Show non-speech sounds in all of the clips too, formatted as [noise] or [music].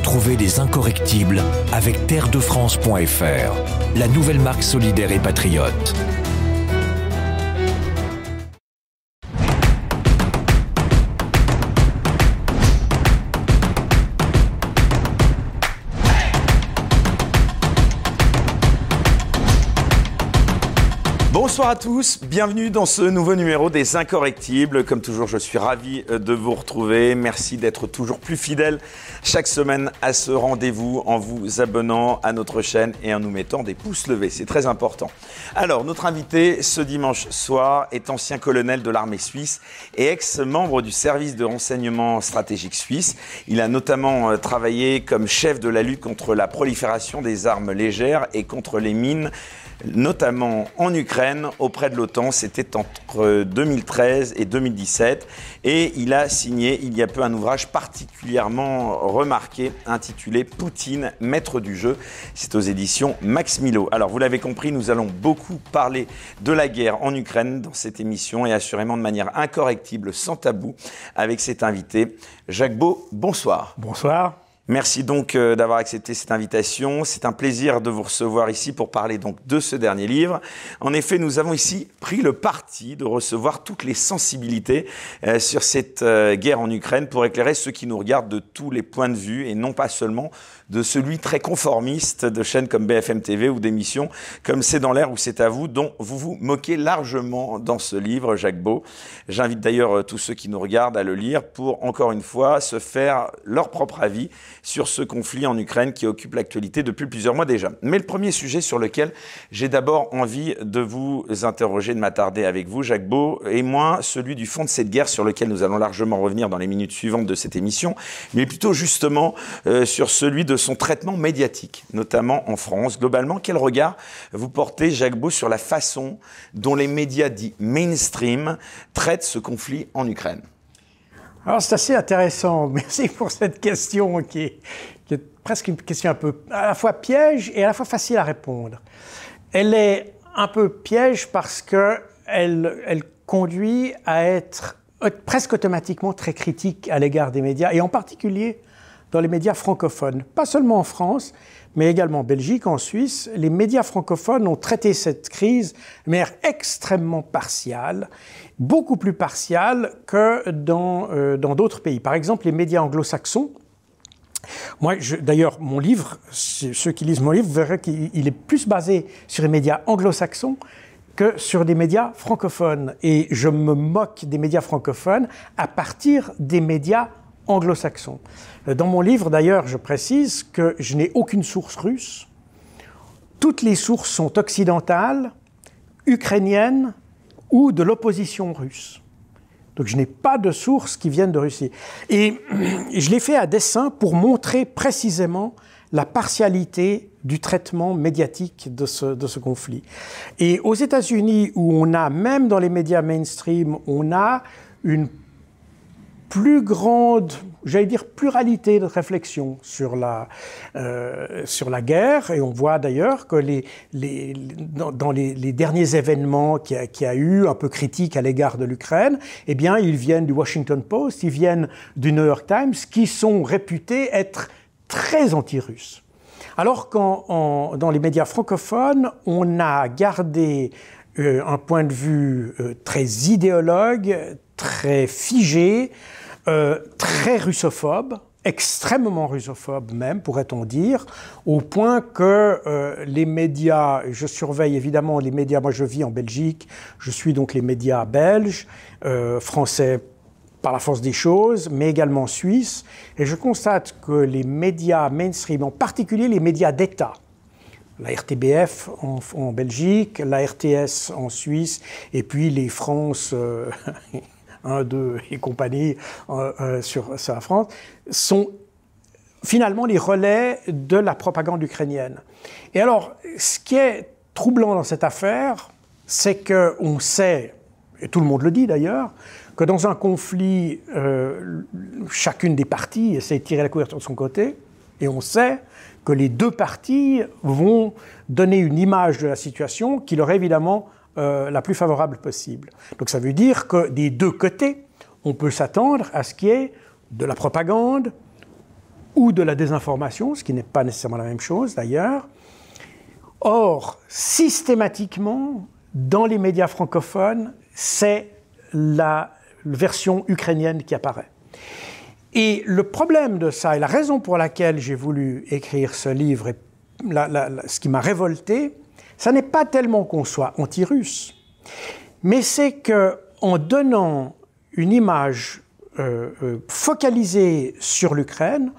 Retrouvez les incorrectibles avec terredefrance.fr, la nouvelle marque solidaire et patriote. Bonsoir à tous, bienvenue dans ce nouveau numéro des Incorrectibles. Comme toujours, je suis ravi euh, de vous retrouver. Merci d'être toujours plus fidèles chaque semaine à ce rendez-vous en vous abonnant à notre chaîne et en nous mettant des pouces levés. C'est très important. Alors, notre invité ce dimanche soir est ancien colonel de l'armée suisse et ex-membre du service de renseignement stratégique suisse. Il a notamment euh, travaillé comme chef de la lutte contre la prolifération des armes légères et contre les mines notamment en Ukraine auprès de l'OTAN. C'était entre 2013 et 2017. Et il a signé il y a peu un ouvrage particulièrement remarqué intitulé Poutine, maître du jeu. C'est aux éditions Max Milo. Alors vous l'avez compris, nous allons beaucoup parler de la guerre en Ukraine dans cette émission et assurément de manière incorrectible, sans tabou, avec cet invité. Jacques Beau, bonsoir. Bonsoir. Merci donc euh, d'avoir accepté cette invitation. C'est un plaisir de vous recevoir ici pour parler donc de ce dernier livre. En effet, nous avons ici pris le parti de recevoir toutes les sensibilités euh, sur cette euh, guerre en Ukraine pour éclairer ceux qui nous regardent de tous les points de vue et non pas seulement de celui très conformiste de chaînes comme BFM TV ou d'émissions comme C'est dans l'air ou C'est à vous, dont vous vous moquez largement dans ce livre, Jacques Beau. J'invite d'ailleurs tous ceux qui nous regardent à le lire pour, encore une fois, se faire leur propre avis sur ce conflit en Ukraine qui occupe l'actualité depuis plusieurs mois déjà. Mais le premier sujet sur lequel j'ai d'abord envie de vous interroger, de m'attarder avec vous, Jacques Beau, et moi, celui du fond de cette guerre sur lequel nous allons largement revenir dans les minutes suivantes de cette émission, mais plutôt justement euh, sur celui de son traitement médiatique, notamment en France. Globalement, quel regard vous portez, Jacques Beau, sur la façon dont les médias dits mainstream traitent ce conflit en Ukraine? Alors c'est assez intéressant. [laughs] Merci pour cette question qui est, presque une question un peu à la fois piège et à la fois facile à répondre. Elle est un peu piège parce que elle, elle conduit à être presque automatiquement très critique à l'égard des médias et en particulier dans les médias francophones. Pas seulement en France, mais également en Belgique, en Suisse. Les médias francophones ont traité cette crise de manière extrêmement partiale, beaucoup plus partiale que dans euh, d'autres pays. Par exemple, les médias anglo-saxons. Moi, d'ailleurs, mon livre, ceux qui lisent mon livre verraient qu'il est plus basé sur les médias anglo-saxons que sur des médias francophones. Et je me moque des médias francophones à partir des médias anglo-saxons. Euh, dans mon livre, d'ailleurs, je précise que je n'ai aucune source russe. Toutes les sources sont occidentales, ukrainiennes ou de l'opposition russe. Donc je n'ai pas de sources qui viennent de Russie. Et [clears throat] je l'ai fait à dessein pour montrer précisément la partialité du traitement médiatique de ce, de ce conflit. Et aux États-Unis, où on a, même dans les médias mainstream, on a une plus grande, j'allais dire, pluralité de réflexion sur la, euh, sur la guerre. Et on voit d'ailleurs que les, les, dans, les, derniers événements qu'il y, a eu, un peu critiques à l'égard de l'Ukraine, eh bien, ils viennent du Washington Post, ils viennent du New York Times, qui sont réputés être très anti-russes. Alors qu'en dans les médias francophones, on a gardé euh, un point de vue euh, très idéologue, très figé, euh, très russophobe, extrêmement russophobe même, pourrait-on dire, au point que euh, les médias, je surveille évidemment les médias, moi je vis en Belgique, je suis donc les médias belges, euh, français par la force des choses, mais également suisses, et je constate que les médias mainstream, en particulier les médias d'État, la RTBF en, en, Belgique, la RTS en Suisse, et puis les France... [laughs] 1, 2 et compagnie euh, euh, sur, la France, sont finalement les relais de la propagande ukrainienne. Et alors, ce qui est troublant dans cette affaire, c'est qu'on sait, et tout le monde le dit d'ailleurs, que dans un conflit, euh, chacune des parties essaie de tirer la couverture de son côté, et on sait que les deux parties vont donner une image de la situation qui leur est évidemment euh, la plus favorable possible. Donc ça veut dire que des deux côtés, on peut s'attendre à ce qu'il y ait de la propagande, ou de la désinformation, ce qui n'est pas nécessairement la même chose d'ailleurs. Or, systématiquement, dans les médias francophones, c'est la version ukrainienne qui apparaît. Et le problème de ça, et la raison pour laquelle j'ai voulu écrire ce livre, et ce qui m'a révolté, ça n'est pas tellement qu'on soit anti-russe, mais c'est qu'en donnant une image euh, euh, focalisée sur l'Ukraine,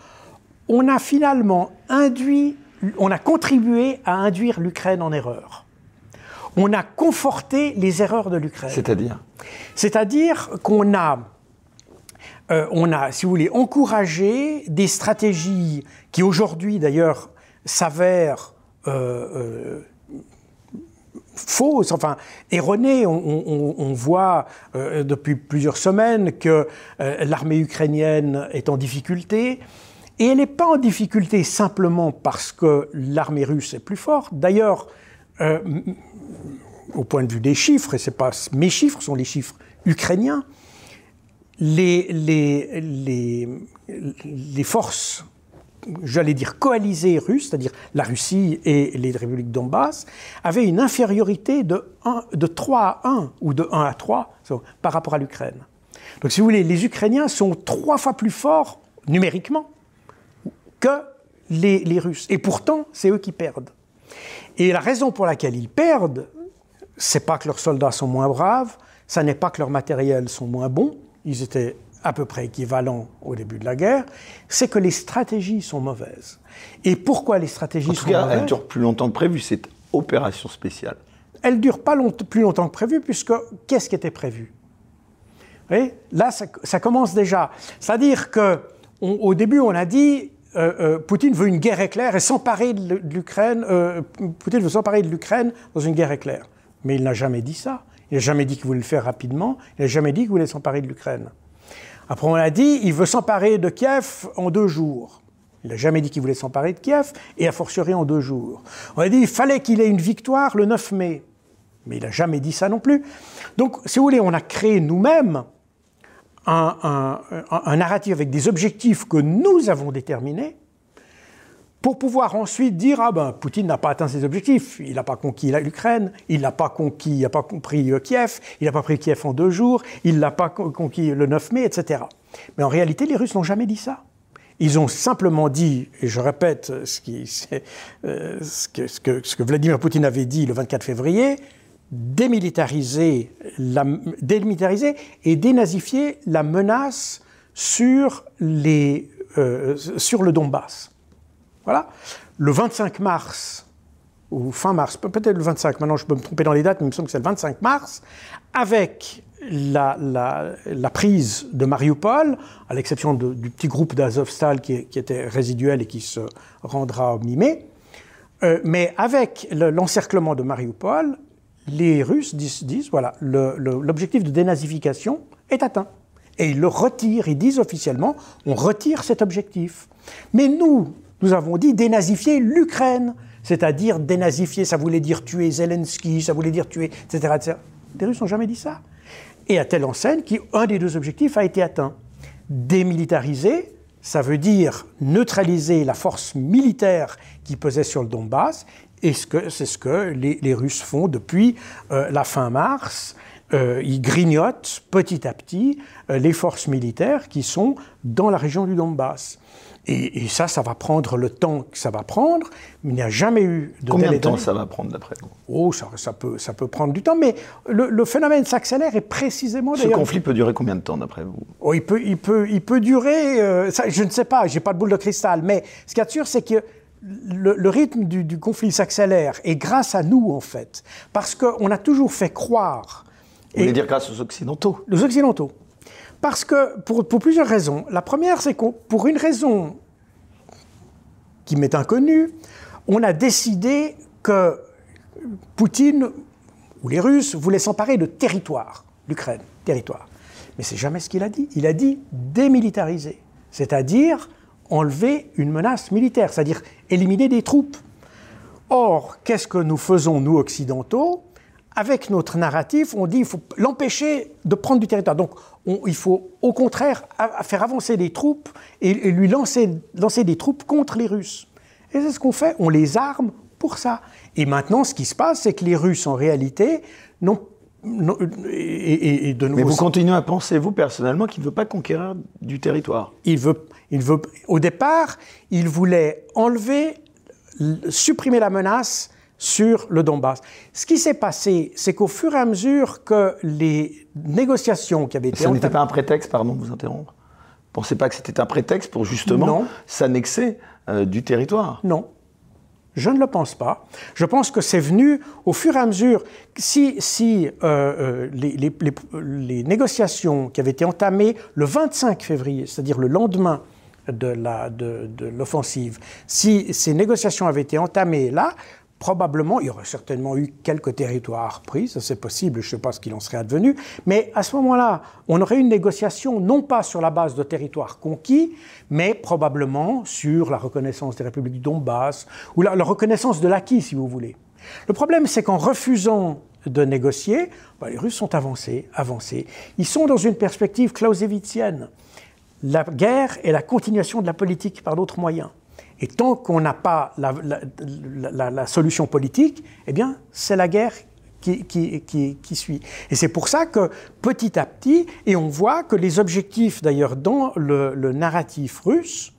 on a finalement induit, on a contribué à induire l'Ukraine en erreur. On a conforté les erreurs de l'Ukraine. C'est-à-dire? C'est-à-dire qu'on a, euh, on a, si vous voulez, encouragé des stratégies qui aujourd'hui d'ailleurs s'avèrent fausses, enfin erronées. On, voit euh, depuis plusieurs semaines que euh, l'armée ukrainienne est en difficulté. Et elle n'est pas en difficulté simplement parce que l'armée russe est plus forte. D'ailleurs, euh, au point de vue des chiffres, et c'est pas mes chiffres, sont les chiffres ukrainiens, les, les, les, les forces j'allais dire coalisées russes, c'est-à-dire la Russie et les républiques Donbass, avaient une infériorité de, 1, de 3 à 1 ou de 1 à 3 par rapport à l'Ukraine. Donc si vous voulez, les Ukrainiens sont trois fois plus forts numériquement que les, les Russes. Et pourtant, c'est eux qui perdent. Et la raison pour laquelle ils perdent, c'est pas que leurs soldats sont moins braves, ça n'est pas que leurs matériels sont moins bons, ils étaient à peu près équivalent au début de la guerre, c'est que les stratégies sont mauvaises. Et pourquoi les stratégies en tout cas, mauvaises Elle dure plus longtemps que prévu, cette opération spéciale. Elle dure pas plus longtemps que prévu, puisque qu'est-ce qui était prévu? Vous Là, ça, commence déjà. C'est-à-dire que au début, on a dit euh, euh, Poutine veut une guerre éclair et s'emparer de l'Ukraine. Euh, Poutine veut s'emparer de l'Ukraine dans une guerre éclair. Mais il n'a jamais dit ça. Il n'a jamais dit qu'il voulait le faire rapidement. Il n'a jamais dit qu'il voulait s'emparer de l'Ukraine. Après, on a dit, il veut s'emparer de Kiev en deux jours. Il n'a jamais dit qu'il voulait s'emparer de Kiev, et a fortiori en deux jours. On a dit, il fallait qu'il ait une victoire le 9 mai. Mais il n'a jamais dit ça non plus. Donc, si vous voulez, on a créé nous-mêmes un, un, narratif avec des objectifs que nous avons déterminés, pour pouvoir ensuite dire ah ben Poutine n'a pas atteint ses objectifs, il n'a pas conquis l'Ukraine, il n'a pas conquis, il n'a pas compris euh, Kiev, il n'a pas pris Kiev en deux jours, il n'a pas conquis le 9 mai, etc. Mais en réalité, les Russes n'ont jamais dit ça. Ils ont simplement dit, et je répète ce, qui, euh, ce, que, ce, que, ce, que, Vladimir Poutine avait dit le 24 février, démilitariser, la, démilitariser et dénazifier la menace sur, les, euh, sur le Donbass. Voilà. Le 25 mars, ou fin mars, peut-être le 25, maintenant je peux me tromper dans les dates, mais il me semble que c'est le 25 mars, avec la, prise de Mariupol, à l'exception du petit groupe d'Azovstal qui, était résiduel et qui se rendra mi-mai, euh, mais avec l'encerclement de Mariupol, les Russes disent, disent voilà, l'objectif de dénazification est atteint. Et ils le retirent, ils disent officiellement, on retire cet objectif. Mais nous, nous avons dit dénazifier l'Ukraine, c'est-à-dire dénazifier, ça voulait dire tuer Zelensky, ça voulait dire tuer, etc. etc. Les Russes n'ont jamais dit ça. Et à telle enseigne qu'un des deux objectifs a été atteint. Démilitariser, ça veut dire neutraliser la force militaire qui pesait sur le Donbass, et c'est ce que les, Russes font depuis euh, la fin mars. Euh, ils grignotent petit à petit euh, les forces militaires qui sont dans la région du Donbass. Et, ça, ça va prendre le temps que ça va prendre, mais il n'y a jamais eu de Combien de temps ça va prendre d'après vous? Oh, ça, ça, peut, ça peut prendre du temps, mais le, phénomène s'accélère et précisément... Ce conflit peut durer combien de temps d'après vous? Oh, il, peut, il, peut, il peut durer, euh, ça, je ne sais pas, je n'ai pas de boule de cristal, mais ce qui est sûr, c'est que le, rythme du, du conflit s'accélère, et grâce à nous, en fait, parce qu'on a toujours fait croire... Vous voulez dire grâce aux Occidentaux? Les Occidentaux. Parce que, pour, plusieurs raisons. La première, c'est que pour une raison qui m'est inconnue, on a décidé que Poutine ou les Russes voulaient s'emparer de territoire, l'Ukraine, territoire. Mais c'est jamais ce qu'il a dit. Il a dit démilitariser, c'est-à-dire enlever une menace militaire, c'est-à-dire éliminer des troupes. Or, qu'est-ce que nous faisons, nous occidentaux? Avec notre narratif, on dit qu'il faut l'empêcher de prendre du territoire. Donc, il faut au contraire faire avancer les troupes et, lui lancer, lancer des troupes contre les Russes. Et c'est ce qu'on fait, on les arme pour ça. Et maintenant, ce qui se passe, c'est que les Russes, en réalité, n'ont et, de Mais vous continuez à penser, vous, personnellement, qu'il ne veut pas conquérir du territoire il veut, il veut, Au départ, il voulait enlever, supprimer la menace sur le Donbass. Ce qui s'est passé, c'est qu'au fur et à mesure que les négociations qui avaient été... Ça n'était pas un prétexte, pardon de vous interrompre Pensez pas que c'était un prétexte pour justement s'annexer euh, du territoire? Non. Je ne le pense pas. Je pense que c'est venu au fur et à mesure. Si, si euh, euh, les, les, les, négociations qui avaient été entamées le 25 février, c'est-à-dire le lendemain de l'offensive, de, de si ces négociations avaient été entamées là, probablement, il y aurait certainement eu quelques territoires pris, ça c'est possible, je ne sais pas ce qu'il en serait advenu, mais à ce moment-là, on aurait une négociation non pas sur la base de territoires conquis, mais probablement sur la reconnaissance des républiques du Donbass, ou la, reconnaissance de l'acquis, si vous voulez. Le problème, c'est qu'en refusant de négocier, bah, les Russes sont avancés, avancés. Ils sont dans une perspective clausewitzienne. La guerre est la continuation de la politique par d'autres moyens. Et tant qu'on n'a pas la, solution politique, eh bien, c'est la guerre qui, suit. Et c'est pour ça que petit à petit, et on voit que les objectifs, d'ailleurs, dans le, narratif russe,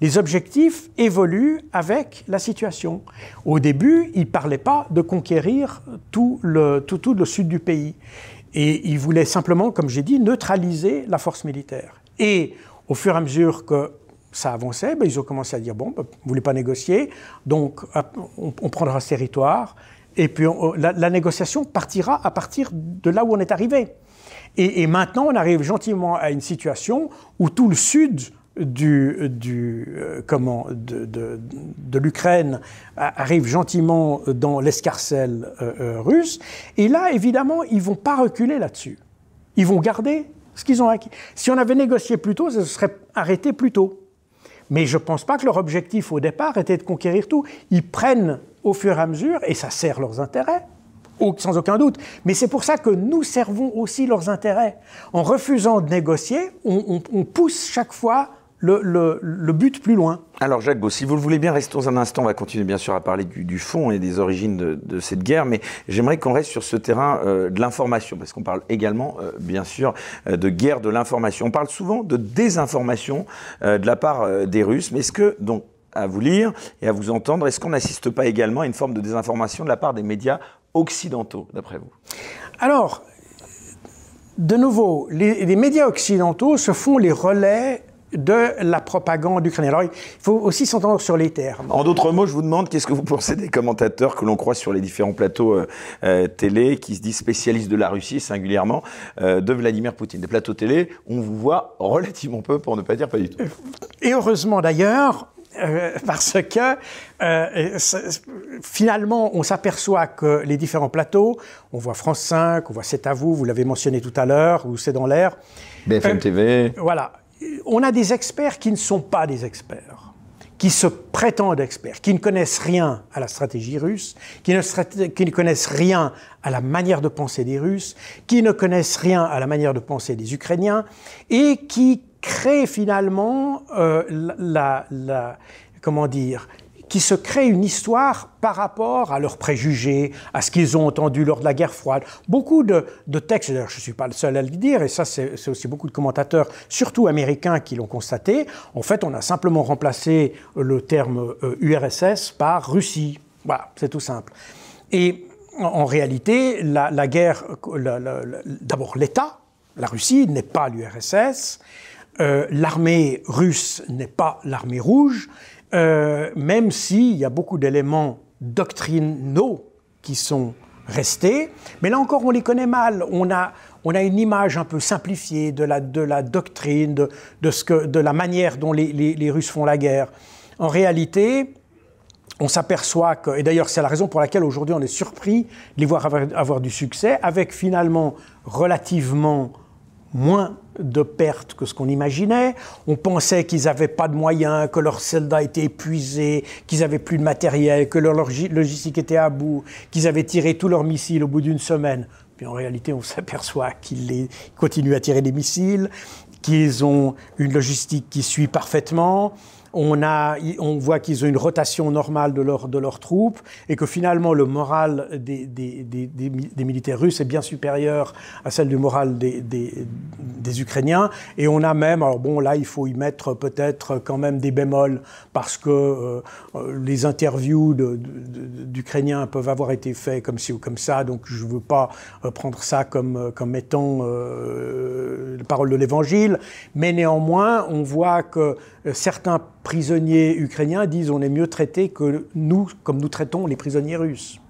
les objectifs évoluent avec la situation. Au début, ils ne parlaient pas de conquérir tout le, tout, tout le sud du pays. Et ils voulaient simplement, comme j'ai dit, neutraliser la force militaire. Et au fur et à mesure que ça avançait, ben, ils ont commencé à dire bon, ben, vous ne voulez pas négocier, donc on, prendra ce territoire, et puis la, négociation partira à partir de là où on est arrivé. Et, maintenant, on arrive gentiment à une situation où tout le sud du, euh, comment, de, de, l'Ukraine arrive gentiment dans l'escarcelle euh, euh, russe. Et là, évidemment, ils vont pas reculer là-dessus. Ils vont garder ce qu'ils ont acquis. Si on avait négocié plus tôt, ça se serait arrêté plus tôt. Mais je ne pense pas que leur objectif au départ était de conquérir tout. Ils prennent au fur et à mesure, et ça sert leurs intérêts, sans aucun doute. Mais c'est pour ça que nous servons aussi leurs intérêts. En refusant de négocier, on, on pousse chaque fois le, but plus loin. Alors Jacques Beau, si vous le voulez bien, restons un instant, on va continuer bien sûr à parler du, fond et des origines de, cette guerre, mais j'aimerais qu'on reste sur ce terrain euh, de l'information, parce qu'on parle également euh, bien sûr euh, de guerre de l'information. On parle souvent de désinformation de la part des Russes, mais est-ce que, donc, à vous lire et à vous entendre, est-ce qu'on n'assiste pas également à une forme de désinformation de la part des médias occidentaux, d'après vous? Alors, de nouveau, les, médias occidentaux se font les relais de la propagande ukrainienne. Alors, il faut aussi s'entendre sur les termes. En d'autres mots, je vous demande, qu'est-ce que vous pensez des commentateurs que l'on croit sur les différents plateaux euh, euh, télé, qui se disent spécialistes de la Russie, singulièrement, euh, de Vladimir Poutine? Des plateaux télé, on vous voit relativement peu, pour ne pas dire pas du tout. Et heureusement d'ailleurs, parce que finalement, on s'aperçoit que les différents plateaux, on voit France 5, on voit C'est à vous, vous l'avez mentionné tout à l'heure, ou C'est dans l'air. BFM TV. Voilà on a des experts qui ne sont pas des experts, qui se prétendent experts, qui ne connaissent rien à la stratégie russe, qui ne, connaissent rien à la manière de penser des Russes, qui ne connaissent rien à la manière de penser des Ukrainiens, et qui créent finalement euh, la, comment dire, qui se créent une histoire par rapport à leurs préjugés, à ce qu'ils ont entendu lors de la guerre froide. Beaucoup de, textes, d'ailleurs je ne suis pas le seul à le dire, et ça c'est aussi beaucoup de commentateurs, surtout américains, qui l'ont constaté, en fait on a simplement remplacé le terme URSS euh, par Russie. Voilà, c'est tout simple. Et en, réalité, la, guerre, d'abord l'État, la Russie n'est pas l'URSS, euh, l'armée russe n'est pas l'armée rouge, euh, même s'il y a beaucoup d'éléments doctrinaux qui sont restés. Mais là encore, on les connaît mal. On a, on a une image un peu simplifiée de la, de la doctrine, de, de, ce que, de la manière dont les, les, Russes font la guerre. En réalité, on s'aperçoit que, et d'ailleurs c'est la raison pour laquelle aujourd'hui on est surpris de les voir avoir, avoir, du succès, avec finalement relativement moins de pertes que ce qu'on imaginait. On pensait qu'ils n'avaient pas de moyens, que leurs soldats étaient épuisés, qu'ils n'avaient plus de matériel, que leur logistique était à bout, qu'ils avaient tiré tous leurs missiles au bout d'une semaine. Puis en réalité, on [laughs] s'aperçoit qu'ils continuent à tirer des missiles, qu'ils ont une logistique qui suit parfaitement, on, a, on voit qu'ils ont une rotation normale de, leur, de leurs troupes et que finalement le moral des, des, des, militaires russes est bien supérieur à celle du moral des, Ukrainiens. Et on a même, alors bon là il faut y mettre peut-être quand même des bémols parce que euh, euh, les interviews d'Ukrainiens peuvent avoir été faits comme ci ou comme ça, donc je ne veux pas euh, prendre ça comme, comme étant la parole de l'Évangile, mais néanmoins on voit que certains prisonniers ukrainiens disent on est mieux traité que nous, comme nous traitons les prisonniers russes.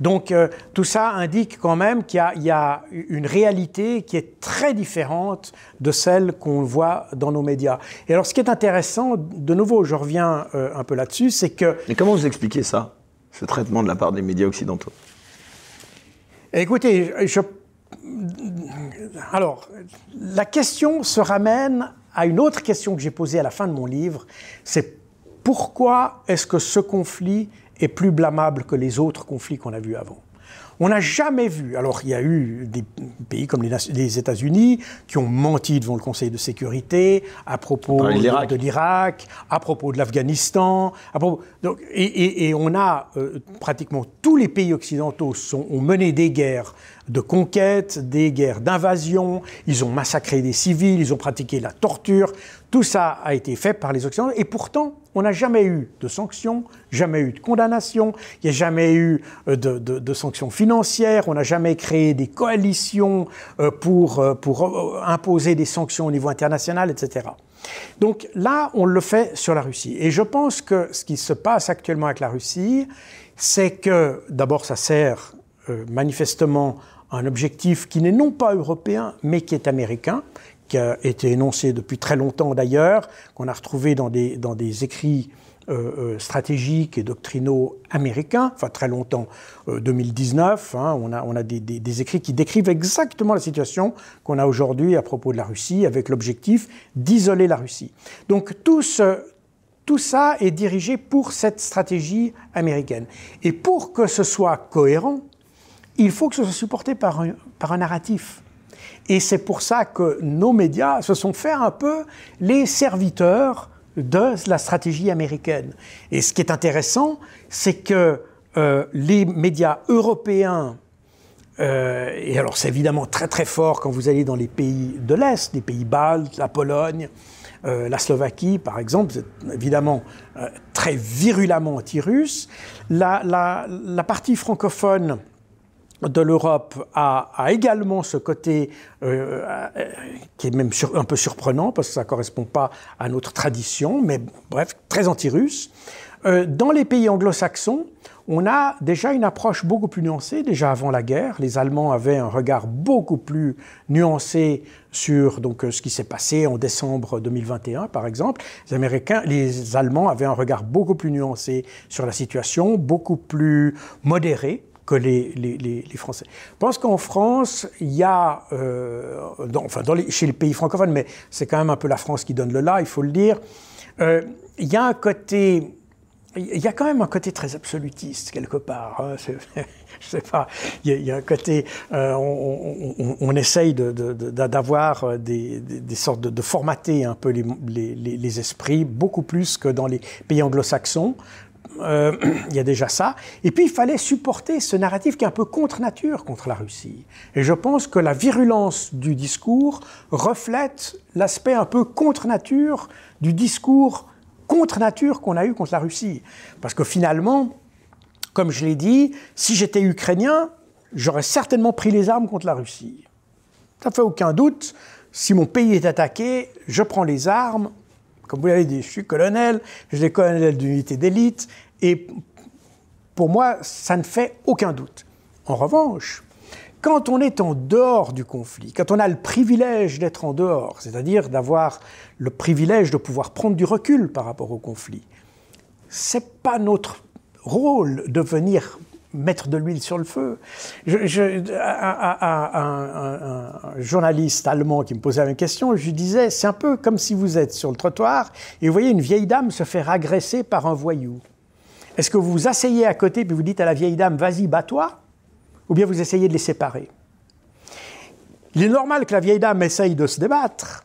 Donc euh, tout ça indique quand même qu'il y, a une réalité qui est très différente de celle qu'on voit dans nos médias. Et alors ce qui est intéressant, de nouveau je reviens euh, un peu là-dessus, c'est que... Et comment vous expliquez ça, ce traitement de la part des médias occidentaux? Écoutez, je... alors la question se ramène à une autre question que j'ai posée à la fin de mon livre, c'est pourquoi est-ce que ce conflit est plus blâmable que les autres conflits qu'on a vus avant? On n'a jamais vu, alors il y a eu des pays comme les, États-Unis qui ont menti devant le Conseil de sécurité à propos de l'Irak, à propos de l'Afghanistan, et, et, on a euh, pratiquement tous les pays occidentaux sont, ont mené des guerres de conquête, des guerres d'invasion, ils ont massacré des civils, ils ont pratiqué la torture. Tout ça a été fait par les Occidentaux. Et pourtant, on n'a jamais eu de sanctions, jamais eu de condamnations, il n'y a jamais eu euh, de, sanctions financières, on n'a jamais créé des coalitions euh, pour, euh, pour imposer des sanctions au niveau international, etc. Donc là, on le fait sur la Russie. Et je pense que ce qui se passe actuellement avec la Russie, c'est que d'abord, ça sert manifestement un objectif qui n'est non pas européen, mais qui est américain, qui a été énoncé depuis très longtemps d'ailleurs, qu'on a retrouvé dans des, dans des écrits euh, euh, stratégiques et doctrinaux américains, enfin très longtemps, 2019, euh, hein, on a, on a des, des, écrits qui décrivent exactement la situation qu'on a aujourd'hui à propos de la Russie, avec l'objectif d'isoler la Russie. Donc tout, ce, tout ça est dirigé pour cette stratégie américaine. Et pour que ce soit cohérent, il faut que ce soit supporté par un, par un narratif. Et c'est pour ça que nos médias se sont fait un peu les serviteurs de la stratégie américaine. Et ce qui est intéressant, c'est que euh, les médias européens, euh, et alors c'est évidemment très très fort quand vous allez dans les pays de l'Est, les pays baltes, la Pologne, euh, la Slovaquie par exemple, c'est évidemment très virulemment anti-russe. La, partie francophone de l'Europe a, également ce côté euh, euh, qui est même un peu surprenant parce que ça ne correspond pas à notre tradition, mais bref, très anti-russe. Euh, dans les pays anglo-saxons, on a déjà une approche beaucoup plus nuancée. Déjà avant la guerre, les Allemands avaient un regard beaucoup plus nuancé sur donc, ce qui s'est passé en décembre 2021, par exemple. Les Américains, les Allemands avaient un regard beaucoup plus nuancé sur la situation, beaucoup plus modéré que les, les, les, Français. Je pense qu'en France, il y a, euh, enfin chez les pays francophones, mais c'est quand même un peu la France qui donne le là, il faut le dire, euh, il y a un côté, il y a quand même un côté très absolutiste quelque part. Hein, [laughs] je sais pas, il y, a, un côté, euh, on, essaye d'avoir de, des, sortes de, formater un peu les, les, esprits, beaucoup plus que dans les pays anglo-saxons. Euh, [clears throat] il y a déjà ça. Et puis il fallait supporter ce narratif qui est un peu contre nature contre la Russie. Et je pense que la virulence du discours reflète l'aspect un peu contre nature du discours contre nature qu'on a eu contre la Russie. Parce que finalement, comme je l'ai dit, si j'étais ukrainien, j'aurais certainement pris les armes contre la Russie. Ça fait aucun doute. Si mon pays est attaqué, je prends les armes, comme vous l'avez dit, je suis colonel, je suis colonel d'unité d'élite, et pour moi, ça ne fait aucun doute. En revanche, quand on est en dehors du conflit, quand on a le privilège d'être en dehors, c'est-à-dire d'avoir le privilège de pouvoir prendre du recul par rapport au conflit, c'est pas notre rôle de venir mettre de l'huile sur le feu. Je, un, journaliste allemand qui me posait une question, je lui disais, c'est un peu comme si vous êtes sur le trottoir et vous voyez une vieille dame se faire agresser par un voyou. Est-ce que vous vous asseyez à côté puis vous dites à la vieille dame, vas-y, bats-toi Ou bien vous essayez de les séparer? Il est normal que la vieille dame essaye de se débattre,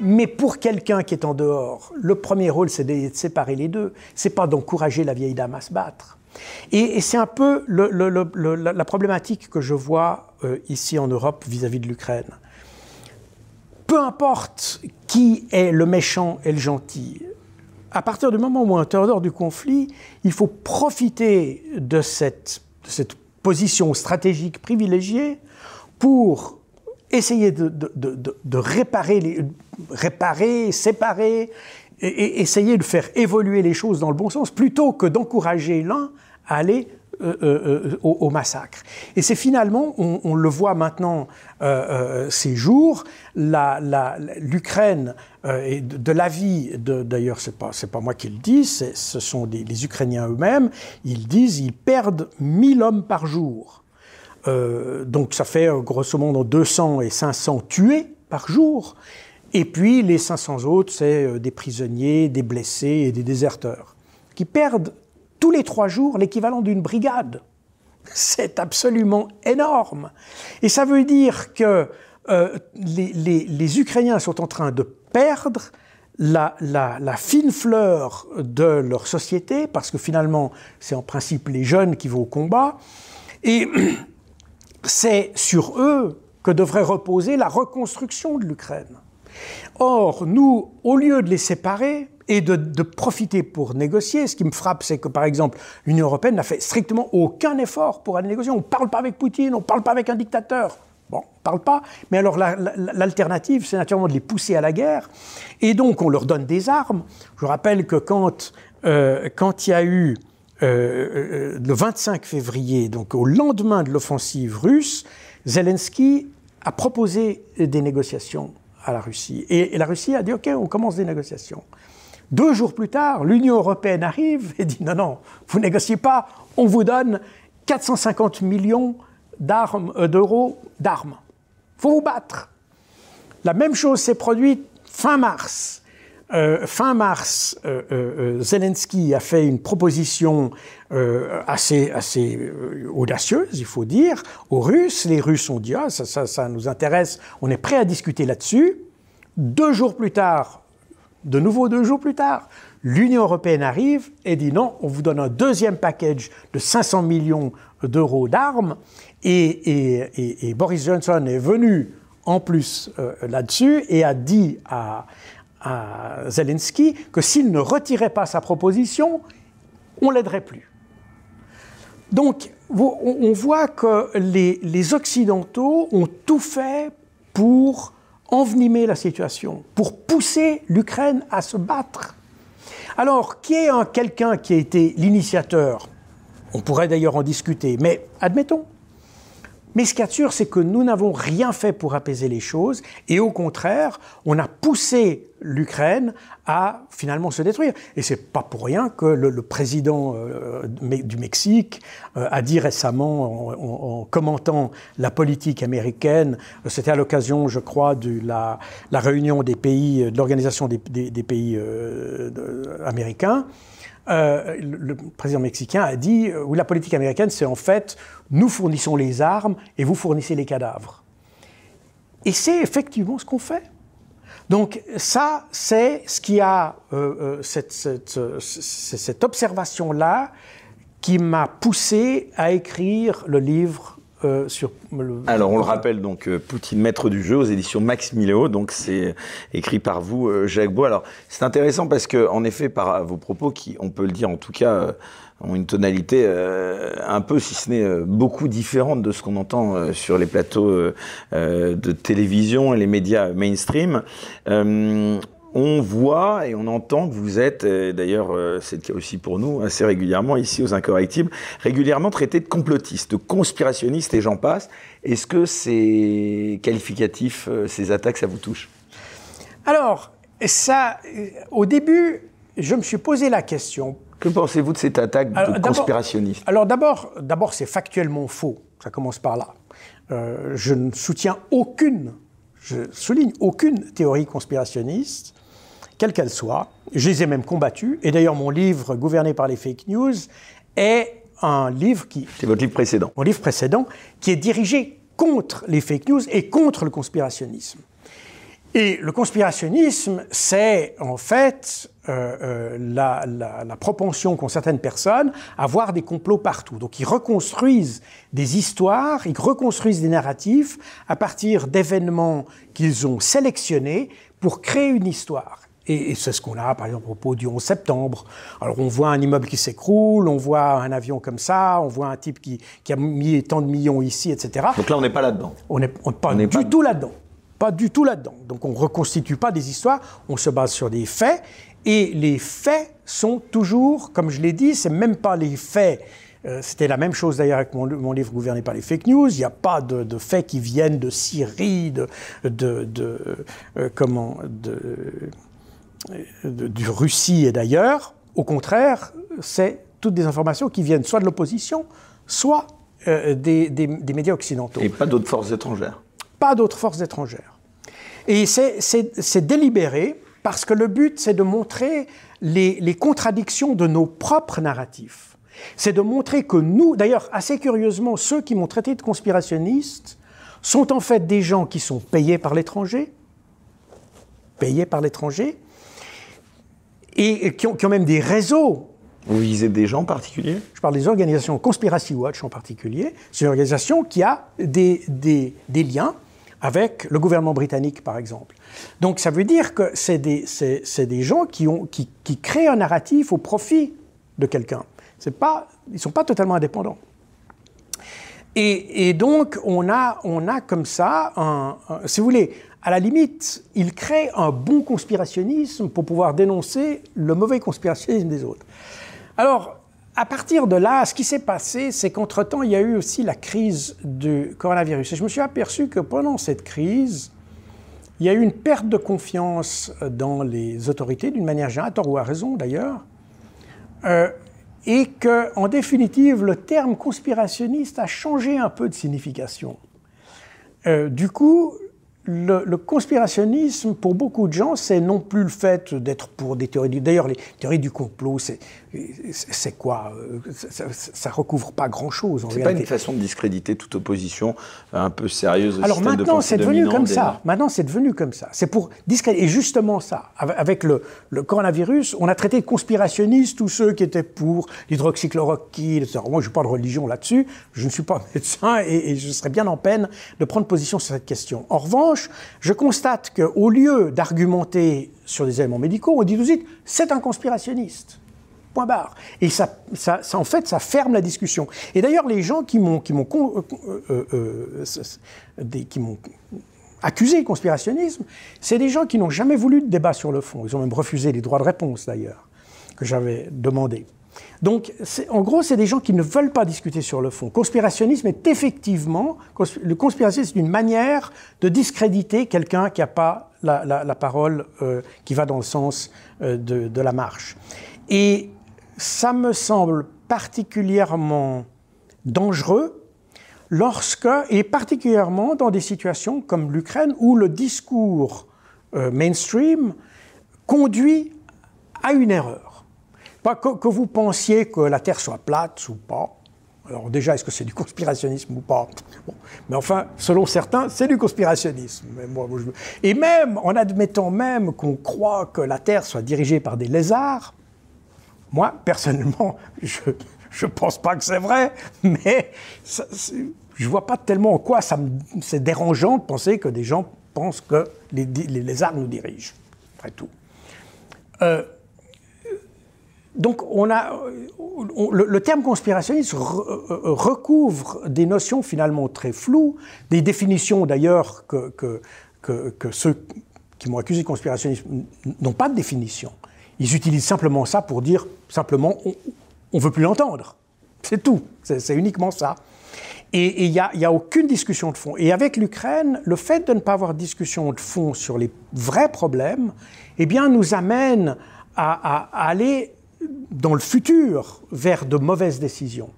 mais pour quelqu'un qui est en dehors, le premier rôle, c'est de séparer les deux. C'est pas d'encourager la vieille dame à se battre. Et, c'est un peu la problématique que je vois euh, ici en Europe vis-à-vis de l'Ukraine. Peu importe qui est le méchant et le gentil, à partir du moment où on est du conflit, il faut profiter de cette, position stratégique privilégiée pour essayer de, réparer, séparer, et, essayer de faire évoluer les choses dans le bon sens, plutôt que d'encourager l'un à aller euh, euh, euh, au, massacre. Et c'est finalement, on, le voit maintenant ces jours, l'Ukraine, et de, l'avis, d'ailleurs, c'est pas, pas moi qui le dis, ce sont les Ukrainiens eux-mêmes, ils disent ils perdent 1000 hommes par jour. donc ça fait grosso modo 200 et 500 tués par jour. Et puis les 500 autres, c'est des prisonniers, des blessés et des déserteurs, qui perdent tous les trois jours l'équivalent d'une brigade. [laughs] C'est absolument énorme. Et ça veut dire que euh, les, Ukrainiens sont en train de perdre la, fine fleur de leur société, parce que finalement, c'est en principe les jeunes qui vont au combat, et [clears throat] c'est sur eux que devrait reposer la reconstruction de l'Ukraine. Or, nous, au lieu de les séparer, et de, profiter pour négocier. Ce qui me frappe, c'est que, par exemple, l'Union européenne n'a fait strictement aucun effort pour aller négocier. On ne parle pas avec Poutine, on ne parle pas avec un dictateur. Bon, on ne parle pas. Mais alors, l'alternative, c'est naturellement de les pousser à la guerre. Et donc, on leur donne des armes. Je rappelle que quand, euh, quand il y a eu euh, euh, le 25 février, donc au lendemain de l'offensive russe, Zelensky a proposé des négociations à la Russie. et, la Russie a dit, OK, on commence des négociations. Deux jours plus tard, l'Union européenne arrive et dit non, non, vous négociez pas, on vous donne 450 millions euh, d'euros d'armes. Faut vous battre. La même chose s'est produite fin mars. Euh, fin mars, euh, Zelensky a fait une proposition assez, audacieuse, il faut dire, aux Russes. Les Russes ont dit ah, ça, nous intéresse, on est prêt à discuter là-dessus. Deux jours plus tard, de nouveau, deux jours plus tard, l'Union européenne arrive et dit non, on vous donne un deuxième package de 500 millions d'euros d'armes. Et, Boris Johnson est venu en plus euh, là-dessus et a dit à, Zelensky que s'il ne retirait pas sa proposition, on l'aiderait plus. Donc, on voit que les Occidentaux ont tout fait pour envenimer la situation, pour pousser l'Ukraine à se battre. Alors, qui est quelqu'un qui a été l'initiateur? On pourrait d'ailleurs en discuter, mais admettons. Mais ce qu'il y a de sûr, c'est que nous n'avons rien fait pour apaiser les choses, et au contraire, on a poussé l'Ukraine à finalement se détruire. Et c'est pas pour rien que le, président euh, du Mexique euh, a dit récemment, en, commentant la politique américaine, euh, c'était à l'occasion, je crois, de la, réunion des pays, de l'organisation des, pays américains, le, président mexicain a dit, oui, la politique américaine, c'est en fait, nous fournissons les armes et vous fournissez les cadavres. Et c'est effectivement ce qu'on fait. Donc ça, c'est ce qui a euh, euh, cette, observation-là qui m'a poussé à écrire le livre euh. Alors, on le rappelle, donc, Poutine, maître du jeu, aux éditions Max Miléo. Donc, c'est écrit par vous, Jacques Beau. Alors, c'est intéressant parce que, en effet, par vos propos, qui, on peut le dire, en tout cas, ont une tonalité euh, un peu, si ce n'est euh, beaucoup différente de ce qu'on entend euh, sur les plateaux de télévision et les médias mainstream. On voit et on entend que vous êtes, d'ailleurs c'est le cas aussi pour nous, assez régulièrement ici aux Incorrectibles, régulièrement traité de complotiste, de conspirationniste et j'en passe. Est-ce que ces qualificatifs, ces attaques, ça vous touche? Alors, ça, au début, je me suis posé la question Que pensez-vous de cette attaque de conspirationniste? Alors d'abord, d'abord c'est factuellement faux. Ça commence par là. Euh, je ne soutiens aucune, je souligne aucune théorie conspirationniste, quelle qu'elle soit. Je les ai même combattues. Et d'ailleurs, mon livre Gouverné par les fake news est un livre qui. C'est votre livre précédent. Mon livre précédent, qui est dirigé contre les fake news et contre le conspirationnisme. Et le conspirationnisme, c'est en fait euh, euh, la, la, propension qu'ont certaines personnes à voir des complots partout. Donc ils reconstruisent des histoires, ils reconstruisent des narratifs à partir d'événements qu'ils ont sélectionnés pour créer une histoire. Et, c'est ce qu'on a, par exemple, au propos du 11 septembre. Alors, on voit un immeuble qui s'écroule, on voit un avion comme ça, on voit un type qui, qui, a mis tant de millions ici, etc. Donc là, on n'est pas là-dedans. On n'est pas du tout là-dedans. Pas du tout là-dedans. Donc on ne reconstitue pas des histoires, on se base sur des faits, et les faits sont toujours, comme je l'ai dit, c'est même pas les faits. Euh, c'était la même chose d'ailleurs avec mon, livre Gouverné par les fake news. Il n'y a pas de, faits qui viennent de Syrie, de, de, euh, comment, de, du Russie et d'ailleurs. Au contraire, c'est toutes des informations qui viennent soit de l'opposition, soit euh, des, des médias occidentaux. Et pas d'autres forces étrangères pas d'autres forces étrangères. Et c'est délibéré parce que le but, c'est de montrer les, contradictions de nos propres narratifs. C'est de montrer que nous, d'ailleurs, assez curieusement, ceux qui m'ont traité de conspirationniste sont en fait des gens qui sont payés par l'étranger, payés par l'étranger, et qui ont, qui ont, même des réseaux vous visez des gens particuliers Je parle des organisations Conspiracy Watch en particulier. C'est une organisation qui a des, des, des liens avec le gouvernement britannique, par exemple. Donc ça veut dire que c'est des, des, gens qui, ont, qui, qui, créent un narratif au profit de quelqu'un. Pas, ils ne sont pas totalement indépendants. Et, et, donc on a, on a comme ça, un, si vous voulez, à la limite, ils créent un bon conspirationnisme pour pouvoir dénoncer le mauvais conspirationnisme des autres. Alors, à partir de là, ce qui s'est passé, c'est qu'entre-temps, il y a eu aussi la crise du coronavirus. Et je me suis aperçu que pendant cette crise, il y a eu une perte de confiance dans les autorités, d'une manière générale, à tort ou à raison d'ailleurs, euh, et que, en définitive, le terme conspirationniste a changé un peu de signification. Euh, du coup, le, conspirationnisme, pour beaucoup de gens, c'est non plus le fait d'être pour des théories du... D'ailleurs, les théories du complot, c'est, c'est quoi euh, ça, ne recouvre pas grand-chose. C'est pas une façon de discréditer toute opposition un peu sérieuse. Alors maintenant, c'est devenu comme ça. Maintenant, c'est devenu comme ça. C'est pour discréditer. Et justement ça, avec le, le, coronavirus, on a traité de conspirationnistes tous ceux qui étaient pour l'hydroxychloroquine, etc. Moi, je ne pas de religion là-dessus. Je ne suis pas [laughs] médecin et, et je serais bien en peine de prendre position sur cette question. En revanche, je constate qu'au lieu d'argumenter sur des éléments médicaux, on dit tout de suite c'est un conspirationniste. Point barre. Et ça, en fait, ça ferme la discussion. Et d'ailleurs, les gens qui m'ont accusé de conspirationnisme, c'est des gens qui n'ont jamais voulu de débat sur le fond. Ils ont même refusé les droits de réponse d'ailleurs que j'avais demandé. Donc, en gros, c'est des gens qui ne veulent pas discuter sur le fond. Conspirationnisme est effectivement, le conspirationnisme c'est une manière de discréditer quelqu'un qui n'a pas la, parole euh, qui va dans le sens euh, de, la marche. Et ça me semble particulièrement dangereux lorsque, et particulièrement dans des situations comme l'Ukraine, où le discours euh, mainstream conduit à une erreur. Que, vous pensiez que la Terre soit plate ou pas. Alors déjà, est-ce que c'est du conspirationnisme ou pas? Mais enfin, selon certains, c'est du conspirationnisme. Et même, en admettant même qu'on croit que la Terre soit dirigée par des lézards, moi, personnellement, [laughs] je ne pense pas que c'est vrai, mais je ne vois pas tellement en quoi c'est dérangeant de penser que des gens pensent que les, les lézards nous dirigent, après tout. Euh, donc, on a, le, terme conspirationniste euh, recouvre des notions finalement très floues, des définitions d'ailleurs que, ceux qui m'ont accusé de conspirationnisme n'ont pas de définition. Ils utilisent simplement ça pour dire simplement on ne veut plus l'entendre. C'est tout. C'est uniquement ça. Et il n'y a, aucune discussion de fond. Et avec l'Ukraine, le fait de ne pas avoir discussion de fond sur les vrais problèmes, eh bien, nous amène à aller dans le futur vers de mauvaises décisions.